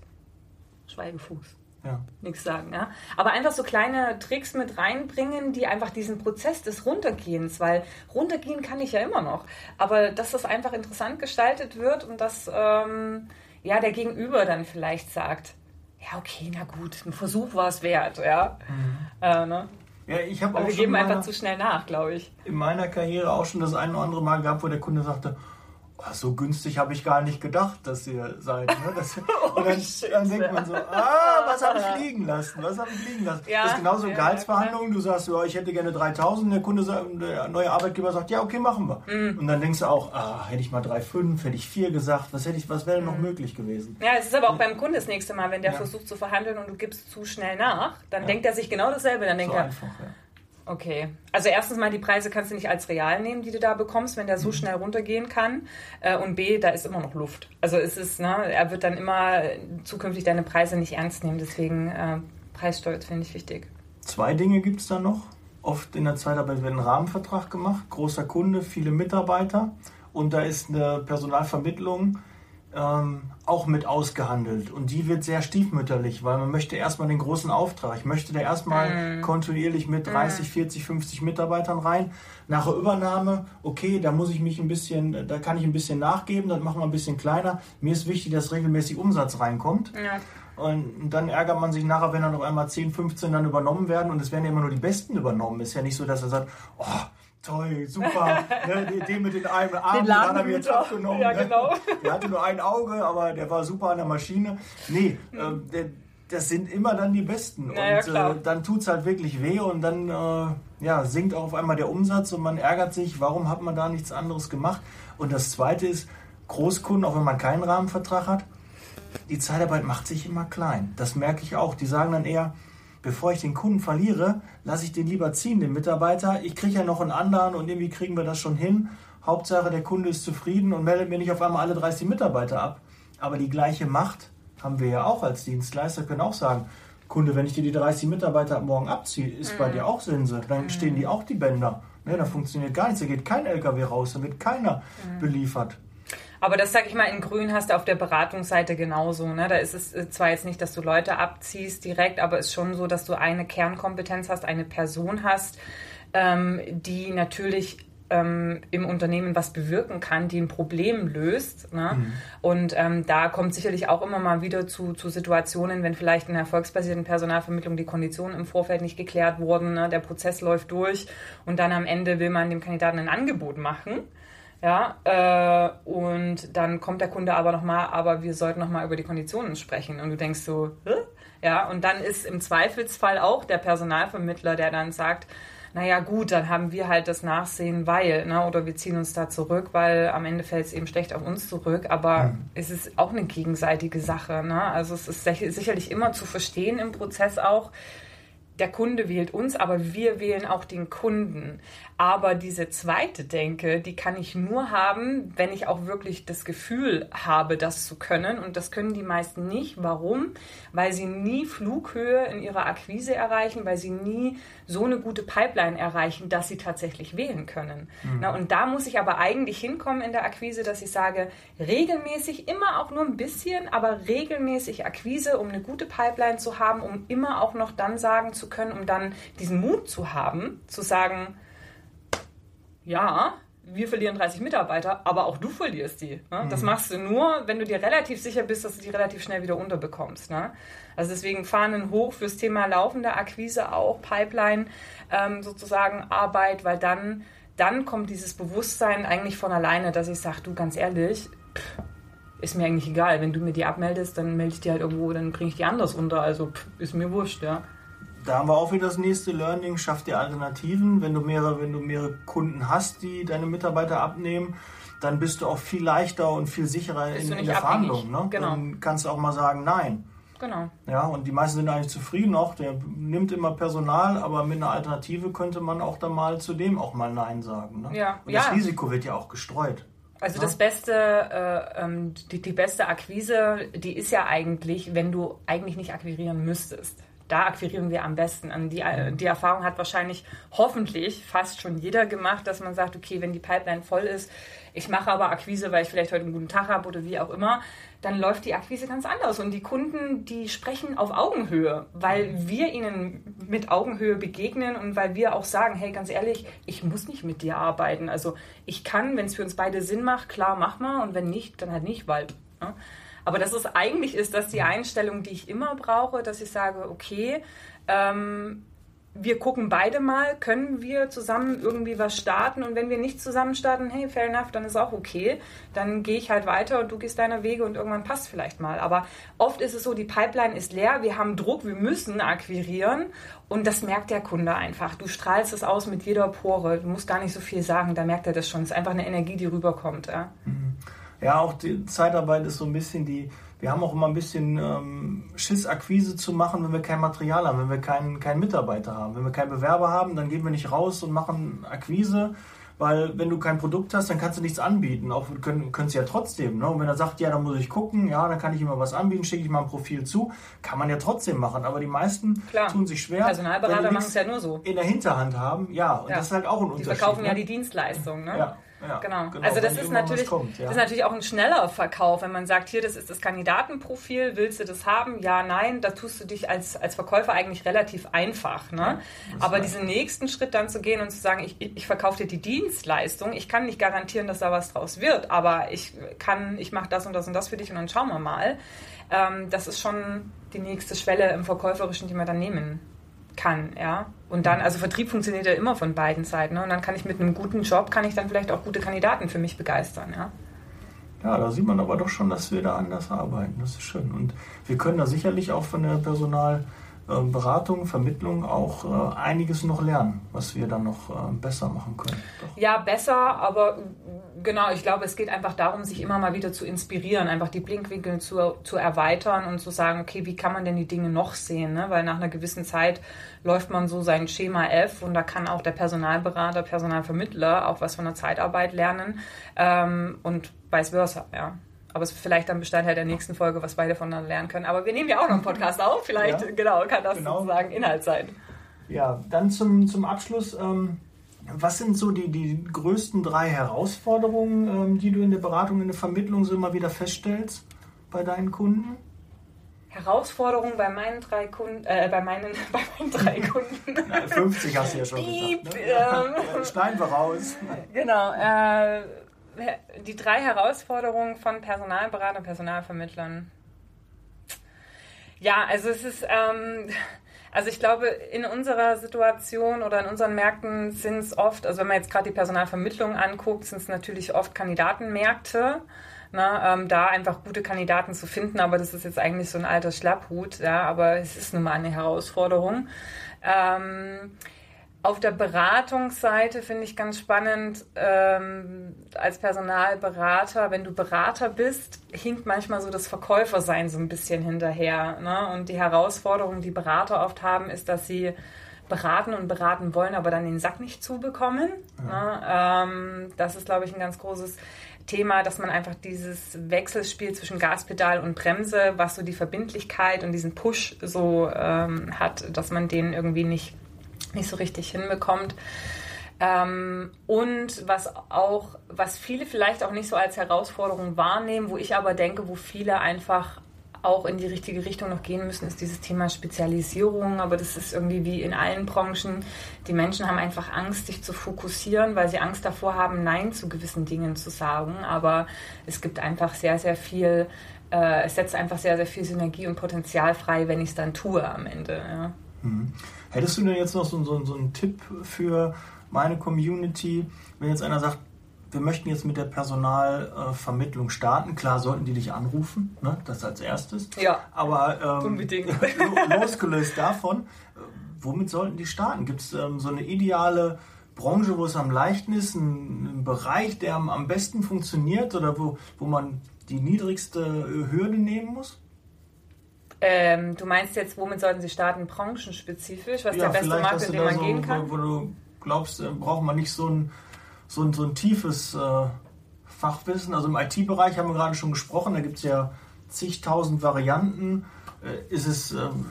Schweigefuß. Ja. Nichts sagen, ja. Aber einfach so kleine Tricks mit reinbringen, die einfach diesen Prozess des Runtergehens, weil runtergehen kann ich ja immer noch. Aber dass das einfach interessant gestaltet wird und dass ähm, ja der Gegenüber dann vielleicht sagt, ja, okay, na gut, ein Versuch war es wert, ja. Mhm. Äh, ne? Ja, ich habe auch wir geben einfach zu schnell nach, glaube ich. In meiner Karriere auch schon das ein oder andere Mal gehabt, wo der Kunde sagte, oh, so günstig habe ich gar nicht gedacht, dass ihr seid. Ne? Das, oh, und dann, shit, dann, denkt man so, ah, was habe ich liegen lassen? Was habe ich liegen lassen? Ja, das ist genauso ja, Gehaltsverhandlungen. Du sagst, ja, ich hätte gerne 3000. Der Kunde sagt, der neue Arbeitgeber sagt, ja, okay, machen wir. Mhm. Und dann denkst du auch, ah, hätte ich mal 3,5, hätte ich 4 gesagt, was hätte ich, was wäre mhm. noch möglich gewesen? Ja, es ist aber auch beim Kunden das nächste Mal, wenn der versucht zu verhandeln und du gibst zu schnell nach, dann denkt er sich genau dasselbe. Dann denkt so er, einfach, Okay. Also erstens mal, die Preise kannst du nicht als real nehmen, die du da bekommst, wenn der so mhm. schnell runtergehen kann. Äh, und B, da ist immer noch Luft. Also es ist, ne, er wird dann immer zukünftig deine Preise nicht ernst nehmen. Deswegen äh, Preisstolz finde ich wichtig. Zwei Dinge gibt es da noch. Oft in der Zeitarbeit wird ein Rahmenvertrag gemacht, großer Kunde, viele Mitarbeiter und da ist eine Personalvermittlung ähm, auch mit ausgehandelt. Und die wird sehr stiefmütterlich, weil man möchte erstmal den großen Auftrag. Ich möchte da erstmal mm. kontinuierlich mit 30, mm. 40, 50 Mitarbeitern rein. Nach der Übernahme, okay, da muss ich mich ein bisschen, da kann ich ein bisschen nachgeben, das machen wir ein bisschen kleiner. Mir ist wichtig, dass regelmäßig Umsatz reinkommt. Ja. Und dann ärgert man sich nachher, wenn dann noch einmal 10, 15 dann übernommen werden und es werden ja immer nur die Besten übernommen. Ist ja nicht so, dass er sagt, oh, toll, super, ne, den, mit den einen Arm, den, den hat er mir jetzt abgenommen. Ja, ne? genau. Der hatte nur ein Auge, aber der war super an der Maschine. Nee, mhm. äh, der, das sind immer dann die Besten. Ja, und äh, dann tut es halt wirklich weh und dann äh, ja, sinkt auch auf einmal der Umsatz und man ärgert sich, warum hat man da nichts anderes gemacht. Und das Zweite ist, Großkunden, auch wenn man keinen Rahmenvertrag hat, die Zeitarbeit macht sich immer klein. Das merke ich auch. Die sagen dann eher, bevor ich den Kunden verliere, lasse ich den lieber ziehen, den Mitarbeiter. Ich kriege ja noch einen anderen und irgendwie kriegen wir das schon hin. Hauptsache, der Kunde ist zufrieden und meldet mir nicht auf einmal alle 30 Mitarbeiter ab. Aber die gleiche Macht haben wir ja auch als Dienstleister, können auch sagen, Kunde, wenn ich dir die 30 Mitarbeiter morgen abziehe, ist mhm. bei dir auch Sense. Dann mhm. stehen die auch die Bänder. Ne, da funktioniert gar nichts, da geht kein LKW raus, da wird keiner mhm. beliefert. Aber das sag ich mal, in Grün hast du auf der Beratungsseite genauso. Ne? Da ist es äh, zwar jetzt nicht, dass du Leute abziehst direkt, aber es ist schon so, dass du eine Kernkompetenz hast, eine Person hast, ähm, die natürlich ähm, im Unternehmen was bewirken kann, die ein Problem löst. Ne? Mhm. Und ähm, da kommt sicherlich auch immer mal wieder zu, zu Situationen, wenn vielleicht in der erfolgsbasierten Personalvermittlung die Konditionen im Vorfeld nicht geklärt wurden, ne? der Prozess läuft durch und dann am Ende will man dem Kandidaten ein Angebot machen. Ja, äh, und dann kommt der Kunde aber nochmal, aber wir sollten nochmal über die Konditionen sprechen. Und du denkst so, Hä? ja, und dann ist im Zweifelsfall auch der Personalvermittler, der dann sagt, naja gut, dann haben wir halt das Nachsehen, weil, ne, oder wir ziehen uns da zurück, weil am Ende fällt es eben schlecht auf uns zurück, aber mhm. es ist auch eine gegenseitige Sache. Ne? Also es ist sicherlich immer zu verstehen im Prozess auch, der Kunde wählt uns, aber wir wählen auch den Kunden. Aber diese zweite Denke, die kann ich nur haben, wenn ich auch wirklich das Gefühl habe, das zu können. Und das können die meisten nicht. Warum? Weil sie nie Flughöhe in ihrer Akquise erreichen, weil sie nie so eine gute Pipeline erreichen, dass sie tatsächlich wählen können. Mhm. Na, und da muss ich aber eigentlich hinkommen in der Akquise, dass ich sage, regelmäßig, immer auch nur ein bisschen, aber regelmäßig Akquise, um eine gute Pipeline zu haben, um immer auch noch dann sagen zu können, um dann diesen Mut zu haben, zu sagen, ja, wir verlieren 30 Mitarbeiter, aber auch du verlierst die. Ne? Mhm. Das machst du nur, wenn du dir relativ sicher bist, dass du die relativ schnell wieder unterbekommst. Ne? Also deswegen Fahnen hoch fürs Thema laufende Akquise auch, Pipeline ähm, sozusagen Arbeit, weil dann, dann kommt dieses Bewusstsein eigentlich von alleine, dass ich sage, du ganz ehrlich, pff, ist mir eigentlich egal. Wenn du mir die abmeldest, dann melde ich die halt irgendwo, dann bringe ich die anders unter. Also pff, ist mir wurscht, ja da haben wir auch wieder das nächste Learning, schaff dir Alternativen. Wenn du mehrere, wenn du mehrere Kunden hast, die deine Mitarbeiter abnehmen, dann bist du auch viel leichter und viel sicherer in, in, der Verhandlung. Ne? Genau. Dann kannst du auch mal sagen, nein. Genau. Ja, und die meisten sind eigentlich zufrieden noch. Der nimmt immer Personal, aber mit einer Alternative könnte man auch dann mal zu dem auch mal Nein sagen. Ne? Ja. Und ja. das Risiko wird ja auch gestreut. Also das beste, äh, ähm, die, die beste Akquise, die ist ja eigentlich, wenn du eigentlich nicht akquirieren müsstest da akquirieren wir am besten. Und die, die Erfahrung hat wahrscheinlich hoffentlich fast schon jeder gemacht, dass man sagt, okay, wenn die Pipeline voll ist, ich mache aber Akquise, weil ich vielleicht heute einen guten Tag habe oder wie auch immer, dann läuft die Akquise ganz anders. Und die Kunden, die sprechen auf Augenhöhe, weil wir ihnen mit Augenhöhe begegnen und weil wir auch sagen, hey, ganz ehrlich, ich muss nicht mit dir arbeiten. Also ich kann, wenn es für uns beide Sinn macht, klar, mach mal. Und wenn nicht, dann halt nicht, weil... Ja. Aber das ist eigentlich ist das die Einstellung, die ich immer brauche, dass ich sage, okay, ähm, wir gucken beide mal, können wir zusammen irgendwie was starten und wenn wir nicht zusammen starten, hey, fair enough, dann ist auch okay. Dann gehe ich halt weiter und du gehst deiner Wege und irgendwann passt vielleicht mal. Aber oft ist es so, die Pipeline ist leer, wir haben Druck, wir müssen akquirieren und das merkt der Kunde einfach. Du strahlst es aus mit jeder Pore, du musst gar nicht so viel sagen, da merkt er das schon. Es ist einfach eine Energie, die rüberkommt. Ja. Mhm. Ja, auch die Zeitarbeit ist so ein bisschen die, wir haben auch immer ein bisschen ähm, Schiss, Akquise zu machen, wenn wir kein Material haben, wenn wir keinen, keinen Mitarbeiter haben. Wenn wir keinen Bewerber haben, dann gehen wir nicht raus und machen Akquise, weil wenn du kein Produkt hast, dann kannst du nichts anbieten. Auch können, können sie ja trotzdem. Ne? Und wenn er sagt, ja, dann muss ich gucken, ja, dann kann ich immer was anbieten, schicke ich mal ein Profil zu, kann man ja trotzdem machen. Aber die meisten Klar. tun sich schwer. Personalberater machen es ja nur so. In der Hinterhand haben, ja, und ja. das ist halt auch ein Unterschied. Die verkaufen ne? ja die Dienstleistung, ne? Ja. Ja, genau. genau. Also das ist, natürlich, kommt, ja. das ist natürlich auch ein schneller Verkauf, wenn man sagt, hier, das ist das Kandidatenprofil, willst du das haben? Ja, nein, da tust du dich als, als Verkäufer eigentlich relativ einfach. Ne? Ja, Aber diesen nächsten Schritt dann zu gehen und zu sagen, ich, ich verkaufe dir die Dienstleistung, ich kann nicht garantieren, dass da was draus wird, aber ich kann, ich mache das und das und das für dich und dann schauen wir mal. Ähm, das ist schon die nächste Schwelle im Verkäuferischen, die man dann nehmen kann, ja. Und dann, also Vertrieb funktioniert ja immer von beiden Seiten. Ne? Und dann kann ich mit einem guten Job, kann ich dann vielleicht auch gute Kandidaten für mich begeistern, ja. Ja, da sieht man aber doch schon, dass wir da anders arbeiten. Das ist schön. Und wir können da sicherlich auch von der Personalberatung, Vermittlung auch äh, einiges noch lernen, was wir dann noch äh, besser machen können. Doch. Ja, besser, aber genau, ich glaube, es geht einfach darum, sich immer mal wieder zu inspirieren, einfach die Blinkwinkel zu, zu erweitern und zu sagen, okay, wie kann man denn die Dinge noch sehen? Ne? Weil nach einer gewissen Zeit läuft man so sein Schema F und da kann auch der Personalberater, Personalvermittler auch was von der Zeitarbeit lernen ähm, und vice versa, ja. Aber es ist vielleicht dann Bestandteil der nächsten Folge, was beide voneinander lernen können. Aber wir nehmen ja auch noch einen Podcast auf. Vielleicht, ja, genau, kann das genau. sozusagen Inhalt sein. Ja, dann zum, zum Abschluss. Ähm was sind so die, die größten drei Herausforderungen, ähm, die du in der Beratung, in der Vermittlung so immer wieder feststellst bei deinen Kunden? Herausforderung bei meinen drei Kunden, äh, bei meinen, bei meinen drei Kunden. Na, 50 hast du ja schon Piep, gesagt. Ne? ähm. Ja, schneiden wir raus. Genau. Äh, die drei Herausforderungen von Personalberatern, Personalvermittlern. Ja, also es ist, ähm, also ich glaube, in unserer Situation oder in unseren Märkten sind es oft, also wenn man jetzt gerade die Personalvermittlung anguckt, sind es natürlich oft Kandidatenmärkte. Ne, ähm, da einfach gute Kandidaten zu finden, aber das ist jetzt eigentlich so ein alter Schlapphut, ja, aber es ist nun mal eine Herausforderung. Ähm, auf der Beratungsseite finde ich ganz spannend, ähm, als Personalberater, wenn du Berater bist, hinkt manchmal so das Verkäufersein so ein bisschen hinterher. Ne? Und die Herausforderung, die Berater oft haben, ist, dass sie beraten und beraten wollen, aber dann den Sack nicht zubekommen. Ja. Ne? Ähm, das ist, glaube ich, ein ganz großes Thema, dass man einfach dieses Wechselspiel zwischen Gaspedal und Bremse, was so die Verbindlichkeit und diesen Push so ähm, hat, dass man den irgendwie nicht nicht so richtig hinbekommt. Ähm, und was auch, was viele vielleicht auch nicht so als Herausforderung wahrnehmen, wo ich aber denke, wo viele einfach auch in die richtige Richtung noch gehen müssen, ist dieses Thema Spezialisierung. Aber das ist irgendwie wie in allen Branchen. Die Menschen haben einfach Angst, sich zu fokussieren, weil sie Angst davor haben, Nein zu gewissen Dingen zu sagen. Aber es gibt einfach sehr, sehr viel, äh, es setzt einfach sehr, sehr viel Synergie und Potenzial frei, wenn ich es dann tue am Ende. Ja. Mhm. Hättest du denn jetzt noch so, so, so einen Tipp für meine Community, wenn jetzt einer sagt, wir möchten jetzt mit der Personalvermittlung starten. Klar sollten die dich anrufen, ne? das als erstes. Ja. Aber ähm, unbedingt. losgelöst davon, äh, womit sollten die starten? Gibt es ähm, so eine ideale Branche, wo es am leichten ist, ein, ein Bereich, der am, am, besten funktioniert oder wo, wo man die niedrigste Hürde nehmen muss? Ähm, du meinst jetzt, womit sollten sie starten, branchenspezifisch? Was ja, der beste Markt, in den man so, gehen kann? Wo, wo, du glaubst, äh, braucht man nicht so ein, so ein, so ein tiefes äh, Fachwissen. Also im IT-Bereich haben wir gerade schon gesprochen, da gibt es ja zigtausend Varianten. Äh, ist es ähm,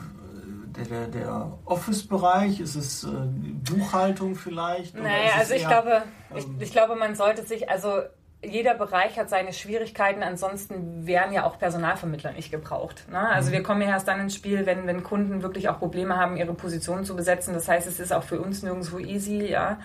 der, der, der Office-Bereich? Ist es äh, Buchhaltung vielleicht? Naja, also ich glaube, ich, ähm, ich glaube, man sollte sich, also jeder Bereich hat seine Schwierigkeiten, ansonsten wären ja auch Personalvermittler nicht gebraucht. Ne? Also mhm. wir kommen ja erst dann ins Spiel, wenn, wenn Kunden wirklich auch Probleme haben, ihre Position zu besetzen. Das heißt, es ist auch für uns nirgendwo easy, ja.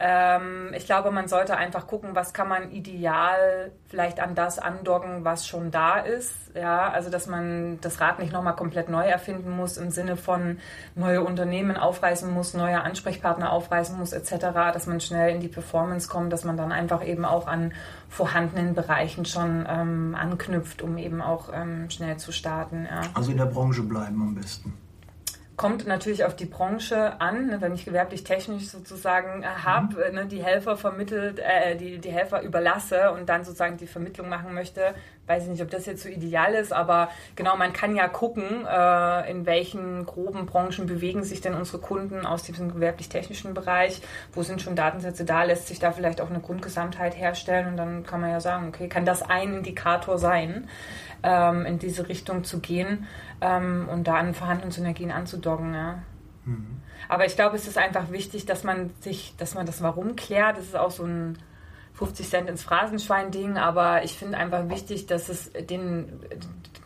Ähm, ich glaube, man sollte einfach gucken, was kann man ideal vielleicht an das andocken, was schon da ist. Ja, also dass man das Rad nicht nochmal komplett neu erfinden muss im Sinne von neue Unternehmen aufreißen muss, neue Ansprechpartner aufreißen muss etc., dass man schnell in die Performance kommt, dass man dann einfach eben auch an vorhandenen Bereichen schon ähm, anknüpft, um eben auch ähm, schnell zu starten. Ja. Also in der Branche bleiben am besten kommt natürlich auf die Branche an. Ne, wenn ich gewerblich-technisch sozusagen äh, habe, mhm. ne, die Helfer vermittelt, äh, die, die Helfer überlasse und dann sozusagen die Vermittlung machen möchte, weiß ich nicht, ob das jetzt so ideal ist, aber genau, man kann ja gucken, äh, in welchen groben Branchen bewegen sich denn unsere Kunden aus diesem gewerblich-technischen Bereich, wo sind schon Datensätze da, lässt sich da vielleicht auch eine Grundgesamtheit herstellen und dann kann man ja sagen, okay, kann das ein Indikator sein, ähm, in diese Richtung zu gehen ähm, und da an Verhandlungsenergien anzudocken. Ja. Mhm. Aber ich glaube, es ist einfach wichtig, dass man sich, dass man das Warum klärt. Das ist auch so ein 50 Cent ins Phrasenschwein-Ding, aber ich finde einfach wichtig, dass es den,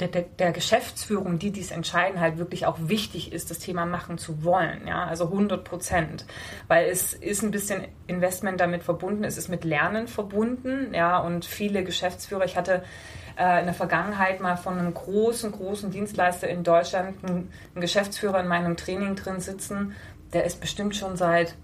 der, der, Geschäftsführung, die dies entscheiden, halt wirklich auch wichtig ist, das Thema machen zu wollen. Ja, also 100 Prozent. Weil es ist ein bisschen Investment damit verbunden, es ist mit Lernen verbunden. Ja, und viele Geschäftsführer, ich hatte äh, in der Vergangenheit mal von einem großen, großen Dienstleister in Deutschland einen, Geschäftsführer in meinem Training drin sitzen. Der ist bestimmt schon seit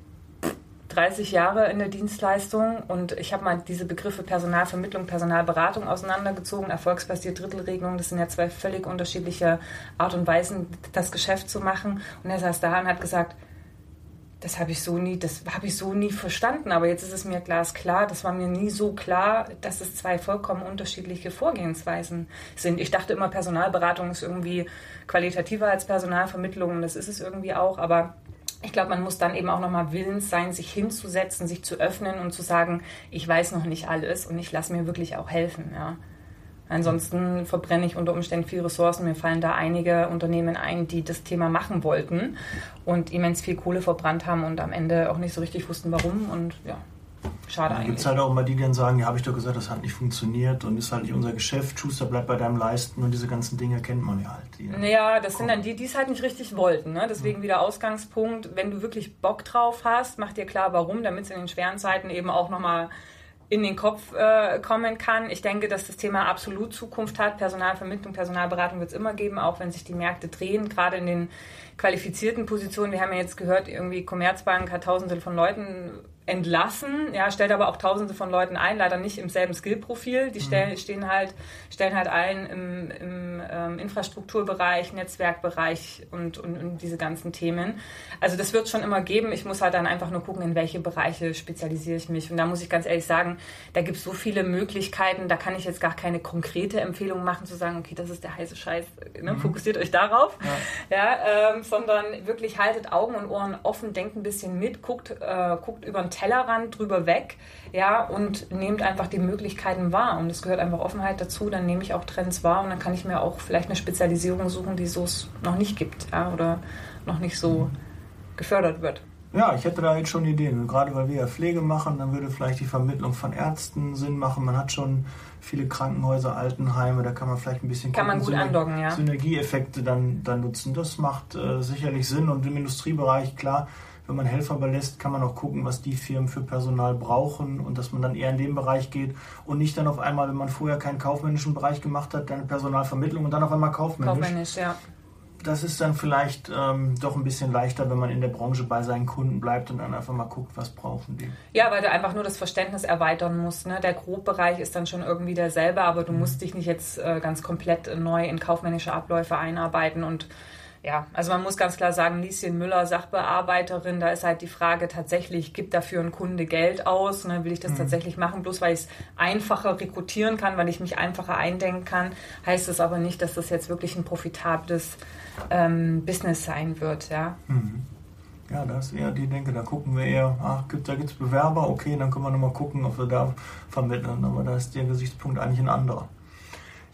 30 Jahre in der Dienstleistung und ich habe mal diese Begriffe Personalvermittlung, Personalberatung auseinandergezogen, erfolgsbasierte Drittelregelung, das sind ja zwei völlig unterschiedliche Art und Weisen, das Geschäft zu machen. Und er saß da und hat gesagt, das habe ich so nie, das habe ich so nie verstanden. Aber jetzt ist es mir glasklar, das war mir nie so klar, dass es zwei vollkommen unterschiedliche Vorgehensweisen sind. Ich dachte immer, Personalberatung ist irgendwie qualitativer als Personalvermittlung und das ist es irgendwie auch. Aber ich glaube, man muss dann eben auch nochmal willens sein, sich hinzusetzen, sich zu öffnen und zu sagen, ich weiß noch nicht alles und ich lasse mir wirklich auch helfen. Ja. Ansonsten verbrenne ich unter Umständen viel Ressourcen. Mir fallen da einige Unternehmen ein, die das Thema machen wollten und immens viel Kohle verbrannt haben und am Ende auch nicht so richtig wussten, warum. Und ja. Schade eigentlich. gibt es halt auch immer die, die dann sagen, ja, habe ich doch gesagt, das hat nicht funktioniert und ist halt nicht unser Geschäft, Schuster bleibt bei deinem Leisten und diese ganzen Dinge kennt man ja halt. Die, Naja, das sind dann die, die es halt nicht richtig wollten. Ne? Deswegen wieder Ausgangspunkt, wenn du wirklich Bock drauf hast, mach dir klar, warum, damit es in den schweren Zeiten eben auch nochmal in den Kopf äh, kommen kann. Ich denke, dass das Thema absolut Zukunft hat. Personalvermittlung, Personalberatung wird es immer geben, auch wenn sich die Märkte drehen, gerade in den qualifizierten Positionen. Wir haben ja jetzt gehört, irgendwie Commerzbank hat tausende von Leuten entlassen, ja, stellt aber auch tausende von Leuten ein, leider nicht im selben Skillprofil. Die stellen, stehen halt, stellen halt ein im, im ähm, Infrastrukturbereich, Netzwerkbereich und, und, und diese ganzen Themen. Also das wird schon immer geben. Ich muss halt dann einfach nur gucken, in welche Bereiche spezialisiere ich mich. Und da muss ich ganz ehrlich sagen, da gibt es so viele Möglichkeiten, da kann ich jetzt gar keine konkrete Empfehlung machen, zu sagen, okay, das ist der heiße Scheiß, ne? fokussiert euch darauf. Ja, ähm, sondern wirklich haltet Augen und Ohren offen, denkt ein bisschen mit, guckt, äh, guckt über den Tellerrand drüber weg, ja, und nehmt einfach die Möglichkeiten wahr. Und es gehört einfach Offenheit dazu, dann nehme ich auch Trends wahr und dann kann ich mir auch vielleicht eine Spezialisierung suchen, die so es noch nicht gibt, ja, oder noch nicht so gefördert wird. Ja, ich hätte da jetzt schon Ideen. Gerade weil wir ja Pflege machen, dann würde vielleicht die Vermittlung von Ärzten Sinn machen. Man hat schon viele Krankenhäuser, Altenheime, da kann man vielleicht ein bisschen Kann man gut Syner- andocken, ja. Synergieeffekte dann, dann nutzen. Das macht äh, sicherlich Sinn. Und im Industriebereich, klar, wenn man Helfer belässt, kann man auch gucken, was die Firmen für Personal brauchen und dass man dann eher in den Bereich geht und nicht dann auf einmal, wenn man vorher keinen kaufmännischen Bereich gemacht hat, dann Personalvermittlung und dann auf einmal kaufmännisch Kaufmännisch, ja. Das ist dann vielleicht ähm, doch ein bisschen leichter, wenn man in der Branche bei seinen Kunden bleibt und dann einfach mal guckt, was brauchen die. Ja, weil du einfach nur das Verständnis erweitern musst. Ne? Der Grobbereich ist dann schon irgendwie derselbe, aber du musst dich nicht jetzt äh, ganz komplett neu in kaufmännische Abläufe einarbeiten. Und ja, also man muss ganz klar sagen, Lieschen Müller, Sachbearbeiterin, da ist halt die Frage tatsächlich, gibt dafür ein Kunde Geld aus? Ne? Will ich das tatsächlich machen? Bloß weil ich es einfacher rekrutieren kann, weil ich mich einfacher eindenken kann, heißt es aber nicht, dass das jetzt wirklich ein profitables ähm, Business sein wird. Ja. Ja, da ist eher die Denke, da gucken wir eher, ach, gibt, da gibt es Bewerber, okay, dann können wir nochmal gucken, ob wir da vermitteln. Aber da ist der Gesichtspunkt eigentlich ein anderer.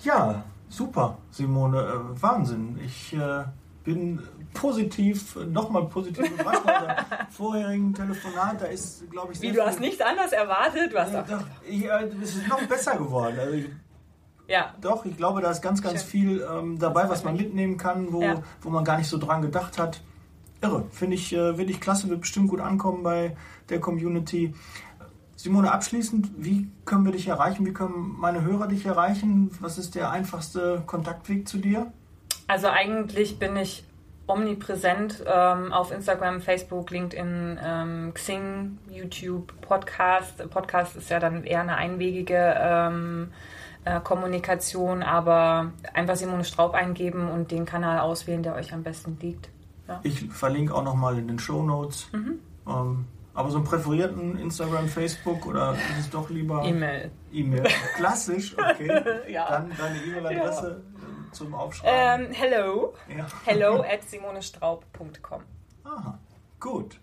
Ja, super, Simone, äh, Wahnsinn. Ich äh, bin positiv, nochmal positiv überrascht nach der vorherigen Telefonat. Da ist, glaube ich, Wie, du hast nichts anderes erwartet? Du hast auch, doch, ich, äh, es ist noch besser geworden. Also ich, ja, Doch, ich glaube, da ist ganz, ganz Schön. viel ähm, dabei, was man mitnehmen kann, wo, Ja. wo man gar nicht so dran gedacht hat. Irre, finde ich, äh, finde ich klasse, wird bestimmt gut ankommen bei der Community. Simone, abschließend, wie können wir dich erreichen? Wie können meine Hörer dich erreichen? Was ist der einfachste Kontaktweg zu dir? Also eigentlich bin ich omnipräsent ähm, auf Instagram, Facebook, LinkedIn, ähm, Xing, YouTube, Podcast. Podcast ist ja dann eher eine einwegige ähm, äh, Kommunikation, aber einfach Simone Straub eingeben und den Kanal auswählen, der euch am besten liegt. Ja. Ich verlinke auch nochmal in den Show Notes. Mhm. Ähm, aber so einen präferierten Instagram, Facebook oder ist es doch lieber E-Mail. E-Mail? Klassisch, okay. Ja. Dann deine E-Mail-Adresse äh, zum Aufschreiben. Ähm, hello. Ja. Hello at simonestraub.com. Aha, gut.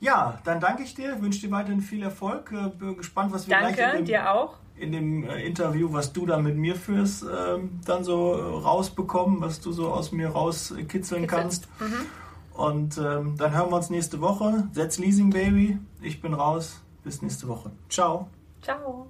Ja, dann danke ich dir, wünsche dir weiterhin viel Erfolg. Äh, Bin gespannt, was wir gleich Danke, in dem, dir auch. In dem äh, Interview, was du da mit mir führst, ähm, dann so rausbekommen, was du so aus mir rauskitzeln kannst. Mhm. Und ähm, dann hören wir uns nächste Woche. Setz Leasing Baby. Ich bin raus. Bis nächste Woche. Ciao. Ciao.